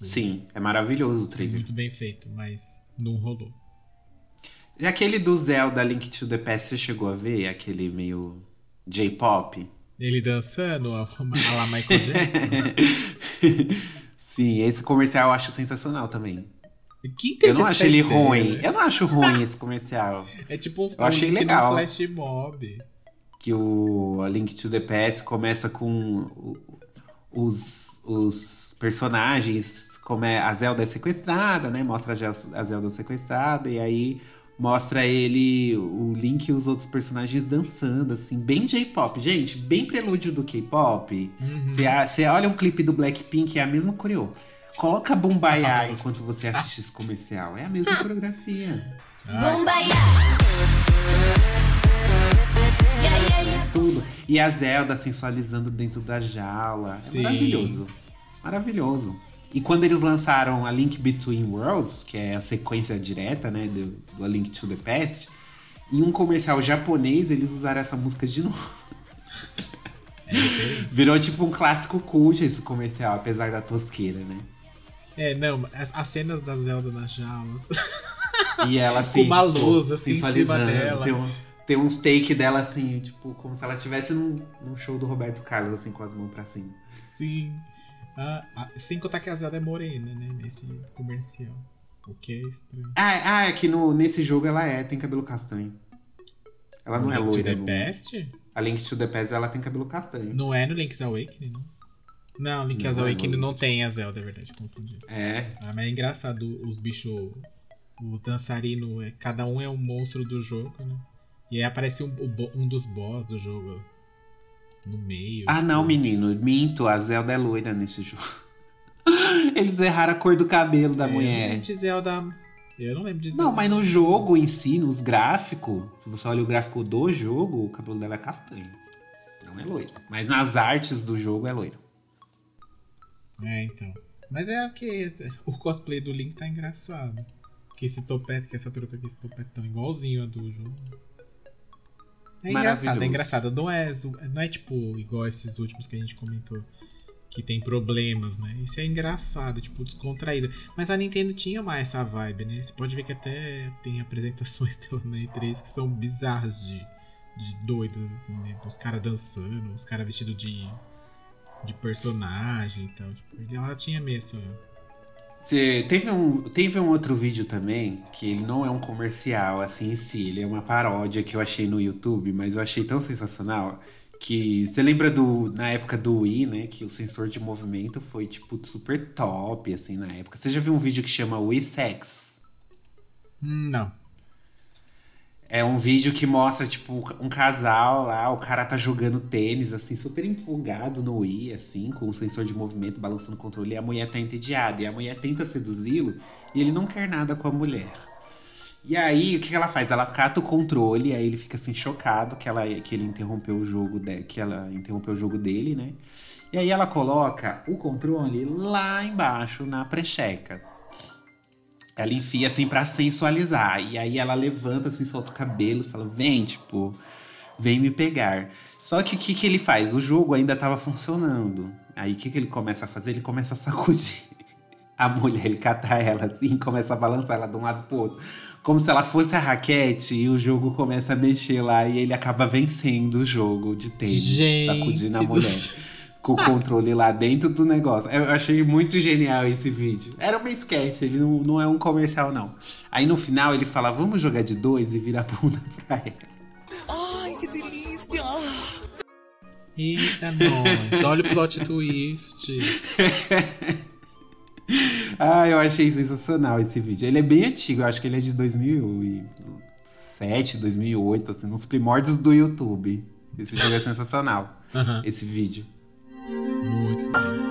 Sim, é maravilhoso o É trailer. muito bem feito, mas não rolou. E aquele do Zelda Link to the Past, você chegou a ver? Aquele meio J-pop? Ele dançando a, a Michael Jackson. Sim, esse comercial eu acho sensacional também. Eu não acho ele ruim. né? Eu não acho ruim esse comercial. É tipo Eu achei um link no legal. Flash Mob. Que o Link to the Past começa com os, os personagens, como é a Zelda é sequestrada, né? Mostra a Zelda sequestrada, e aí mostra ele, o Link e os outros personagens dançando, assim, bem J-pop. Gente, bem prelúdio do K-pop. Uhum. Você você olha um clipe do Blackpink, é a mesma coreo. Coloca Bumbaya enquanto você assiste esse comercial. É a mesma coreografia. Ah, Tudo. E a Zelda sensualizando dentro da jaula. É Sim. maravilhoso. Maravilhoso. E quando eles lançaram a Link Between Worlds, que é a sequência direta, né, do, do A Link to the Past, em um comercial japonês eles usaram essa música de novo. Virou tipo um clássico cult esse comercial, apesar da tosqueira, né? É, não, as, as cenas da Zelda na jaula. E ela assim, Com uma tipo, luz, assim, em cima sensualizando. dela. Tem, um, tem uns take dela assim, tipo, como se ela estivesse num, num show do Roberto Carlos, assim, com as mãos pra cima. Sim. Ah, ah, sem contar que a Zelda é morena, né? Nesse comercial. O que é estranho. Ah, ah, é que no, nesse jogo ela é, tem cabelo castanho. Ela não é Link to loira. The no- Past? A Link to the Past, ela tem cabelo castanho. Não é no Link's Awakening, não? Não, Link's Não, Awakening não. não tem a Zelda, é verdade, confundi. É, Ah, mas é engraçado, os bichos. O dançarino, é, cada um é um monstro do jogo, né? E aí aparece um, um dos boss do jogo no meio. Ah, não, menino. Minto, a Zelda é loira nesse jogo. Eles erraram a cor do cabelo da É, mulher. Gente, Zelda. Eu não lembro disso. Não, mas no jogo em si, nos gráficos, se você olha o gráfico do jogo, o cabelo dela é castanho. Não é loiro. Mas nas artes do jogo é loiro. É, então. Mas é que o cosplay do Link tá engraçado. Que esse topete, que essa peruca, que esse topete tão igualzinho a do jogo. É engraçado, é engraçado. Não é, não é tipo igual esses últimos que a gente comentou. Que tem problemas, né? Esse é engraçado, tipo, descontraído. Mas a Nintendo tinha mais essa vibe, né? Você pode ver que até tem apresentações dela na E3 que são bizarras de, de doidas, assim, né? Os caras dançando, os caras vestidos de, de personagem e tal. Tipo, ela tinha meio essa. Cê- teve, um, teve um outro vídeo também, que ele não é um comercial assim em si, ele é uma paródia que eu achei no YouTube, mas eu achei tão sensacional que você lembra do na época do Wii, né, que o sensor de movimento foi tipo super top assim na época. Você já viu um vídeo que chama Wii Sex? Não. É um vídeo que mostra, tipo, um casal lá, o cara tá jogando tênis, assim, super empolgado no Wii, assim, com o sensor de movimento balançando o controle, e a mulher tá entediada. E a mulher tenta seduzi-lo e ele não quer nada com a mulher. E aí, o que que ela faz? Ela cata o controle, aí ele fica assim, chocado que, ela, que ele interrompeu o jogo de, que ela interrompeu o jogo dele, né? E aí ela coloca o controle lá embaixo na precheca. Ela enfia assim pra sensualizar. E aí ela levanta assim, solta o cabelo e fala: Vem, tipo, vem me pegar. Só que o que, que ele faz? O jogo ainda tava funcionando. Aí o que, que ele começa a fazer? Ele começa a sacudir a mulher, ele cata ela assim, começa a balançar ela de um lado pro outro. Como se ela fosse a raquete e o jogo começa a mexer lá e ele acaba vencendo o jogo de tênis. Gente. sacudindo a mulher. Com o controle lá dentro do negócio. Eu achei muito genial esse vídeo. Era uma sketch, ele não, não é um comercial, não. Aí no final ele fala: vamos jogar de dois e vira a bunda pra ela. Eita, nós. Olha o plot twist. Ah, eu achei sensacional esse vídeo. Ele é bem antigo, eu acho que ele é de 2007, 2008, assim, nos primórdios do YouTube. Esse jogo é sensacional, Aham. esse vídeo. Muito bem.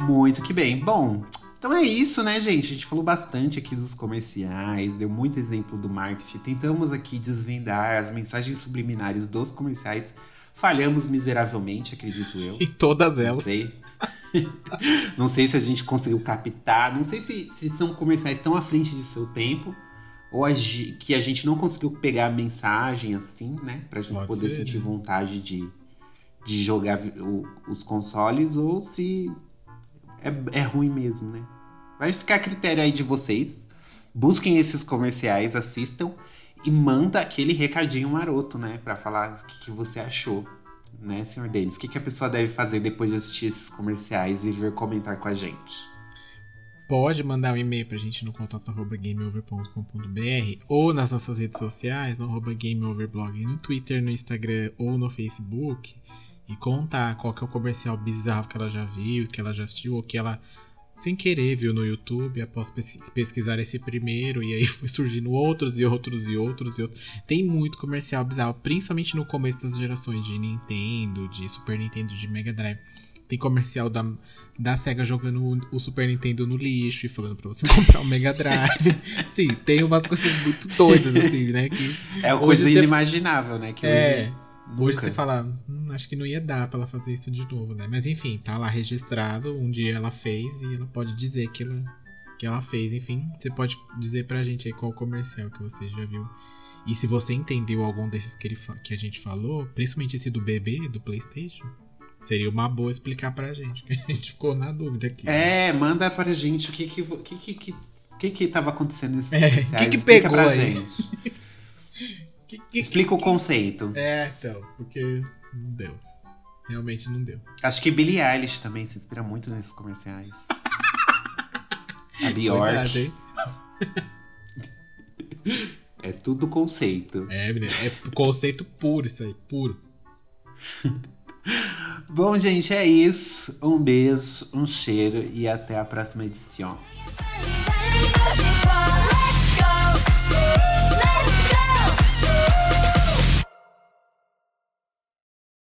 Muito que bem. Bom, então é isso, né, gente? A gente falou bastante aqui dos comerciais, deu muito exemplo do marketing. Tentamos aqui desvendar as mensagens subliminares dos comerciais. Falhamos miseravelmente, acredito eu. E todas Não elas. sei. não sei se a gente conseguiu captar. Não sei se, se são comerciais tão à frente de seu tempo. Ou a que a gente não conseguiu pegar a mensagem assim, né? Pra gente Pode poder ser, sentir né? vontade de, de jogar o- os consoles. Ou se é, é ruim mesmo, né? Vai ficar a critério aí de vocês. Busquem esses comerciais, assistam. E manda aquele recadinho maroto, né? Pra falar o que, que você achou né, senhor Denis? O que, que a pessoa deve fazer depois de assistir esses comerciais e vir comentar com a gente? Pode mandar um e-mail pra gente no contato arroba gameover.com.br ou nas nossas redes sociais, no gameoverblog, no Twitter, no Instagram ou no Facebook e contar qual que é o comercial bizarro que ela já viu, que ela já assistiu ou que ela sem querer viu no YouTube após pes- pesquisar esse primeiro e aí foi surgindo outros e outros e outros e outros. Tem muito comercial bizarro, principalmente no começo das gerações de Nintendo, de Super Nintendo, de Mega Drive. Tem comercial da, da SEGA jogando o, Super Nintendo no lixo e falando pra você comprar o Mega Drive. Sim, tem umas coisas muito doidas, assim, né? Que É uma coisa inimaginável, né? Que é. hoje, Hoje você fala, hum, acho que não ia dar pra ela fazer isso de novo, né? Mas enfim, tá lá registrado, um dia ela fez e ela pode dizer que ela, que ela fez. Enfim, você pode dizer pra gente aí qual comercial que você já viu. E se você entendeu algum desses que, ele, que a gente falou, principalmente esse do bebê, do Playstation, seria uma boa explicar pra gente, que a gente ficou na dúvida aqui. É, manda pra gente o que que, que, que, que, que, que tava acontecendo nesses É, comerciais. que que pegou pra aí? gente. Que- que- Explica o conceito. É, então, porque não deu. Realmente não deu. Acho que Billie Eilish também se inspira muito nesses comerciais. A? Bjork. É tudo conceito. É, menina, é conceito puro isso aí, puro. Bom, gente, é isso. Um beijo, um cheiro e até a próxima edição.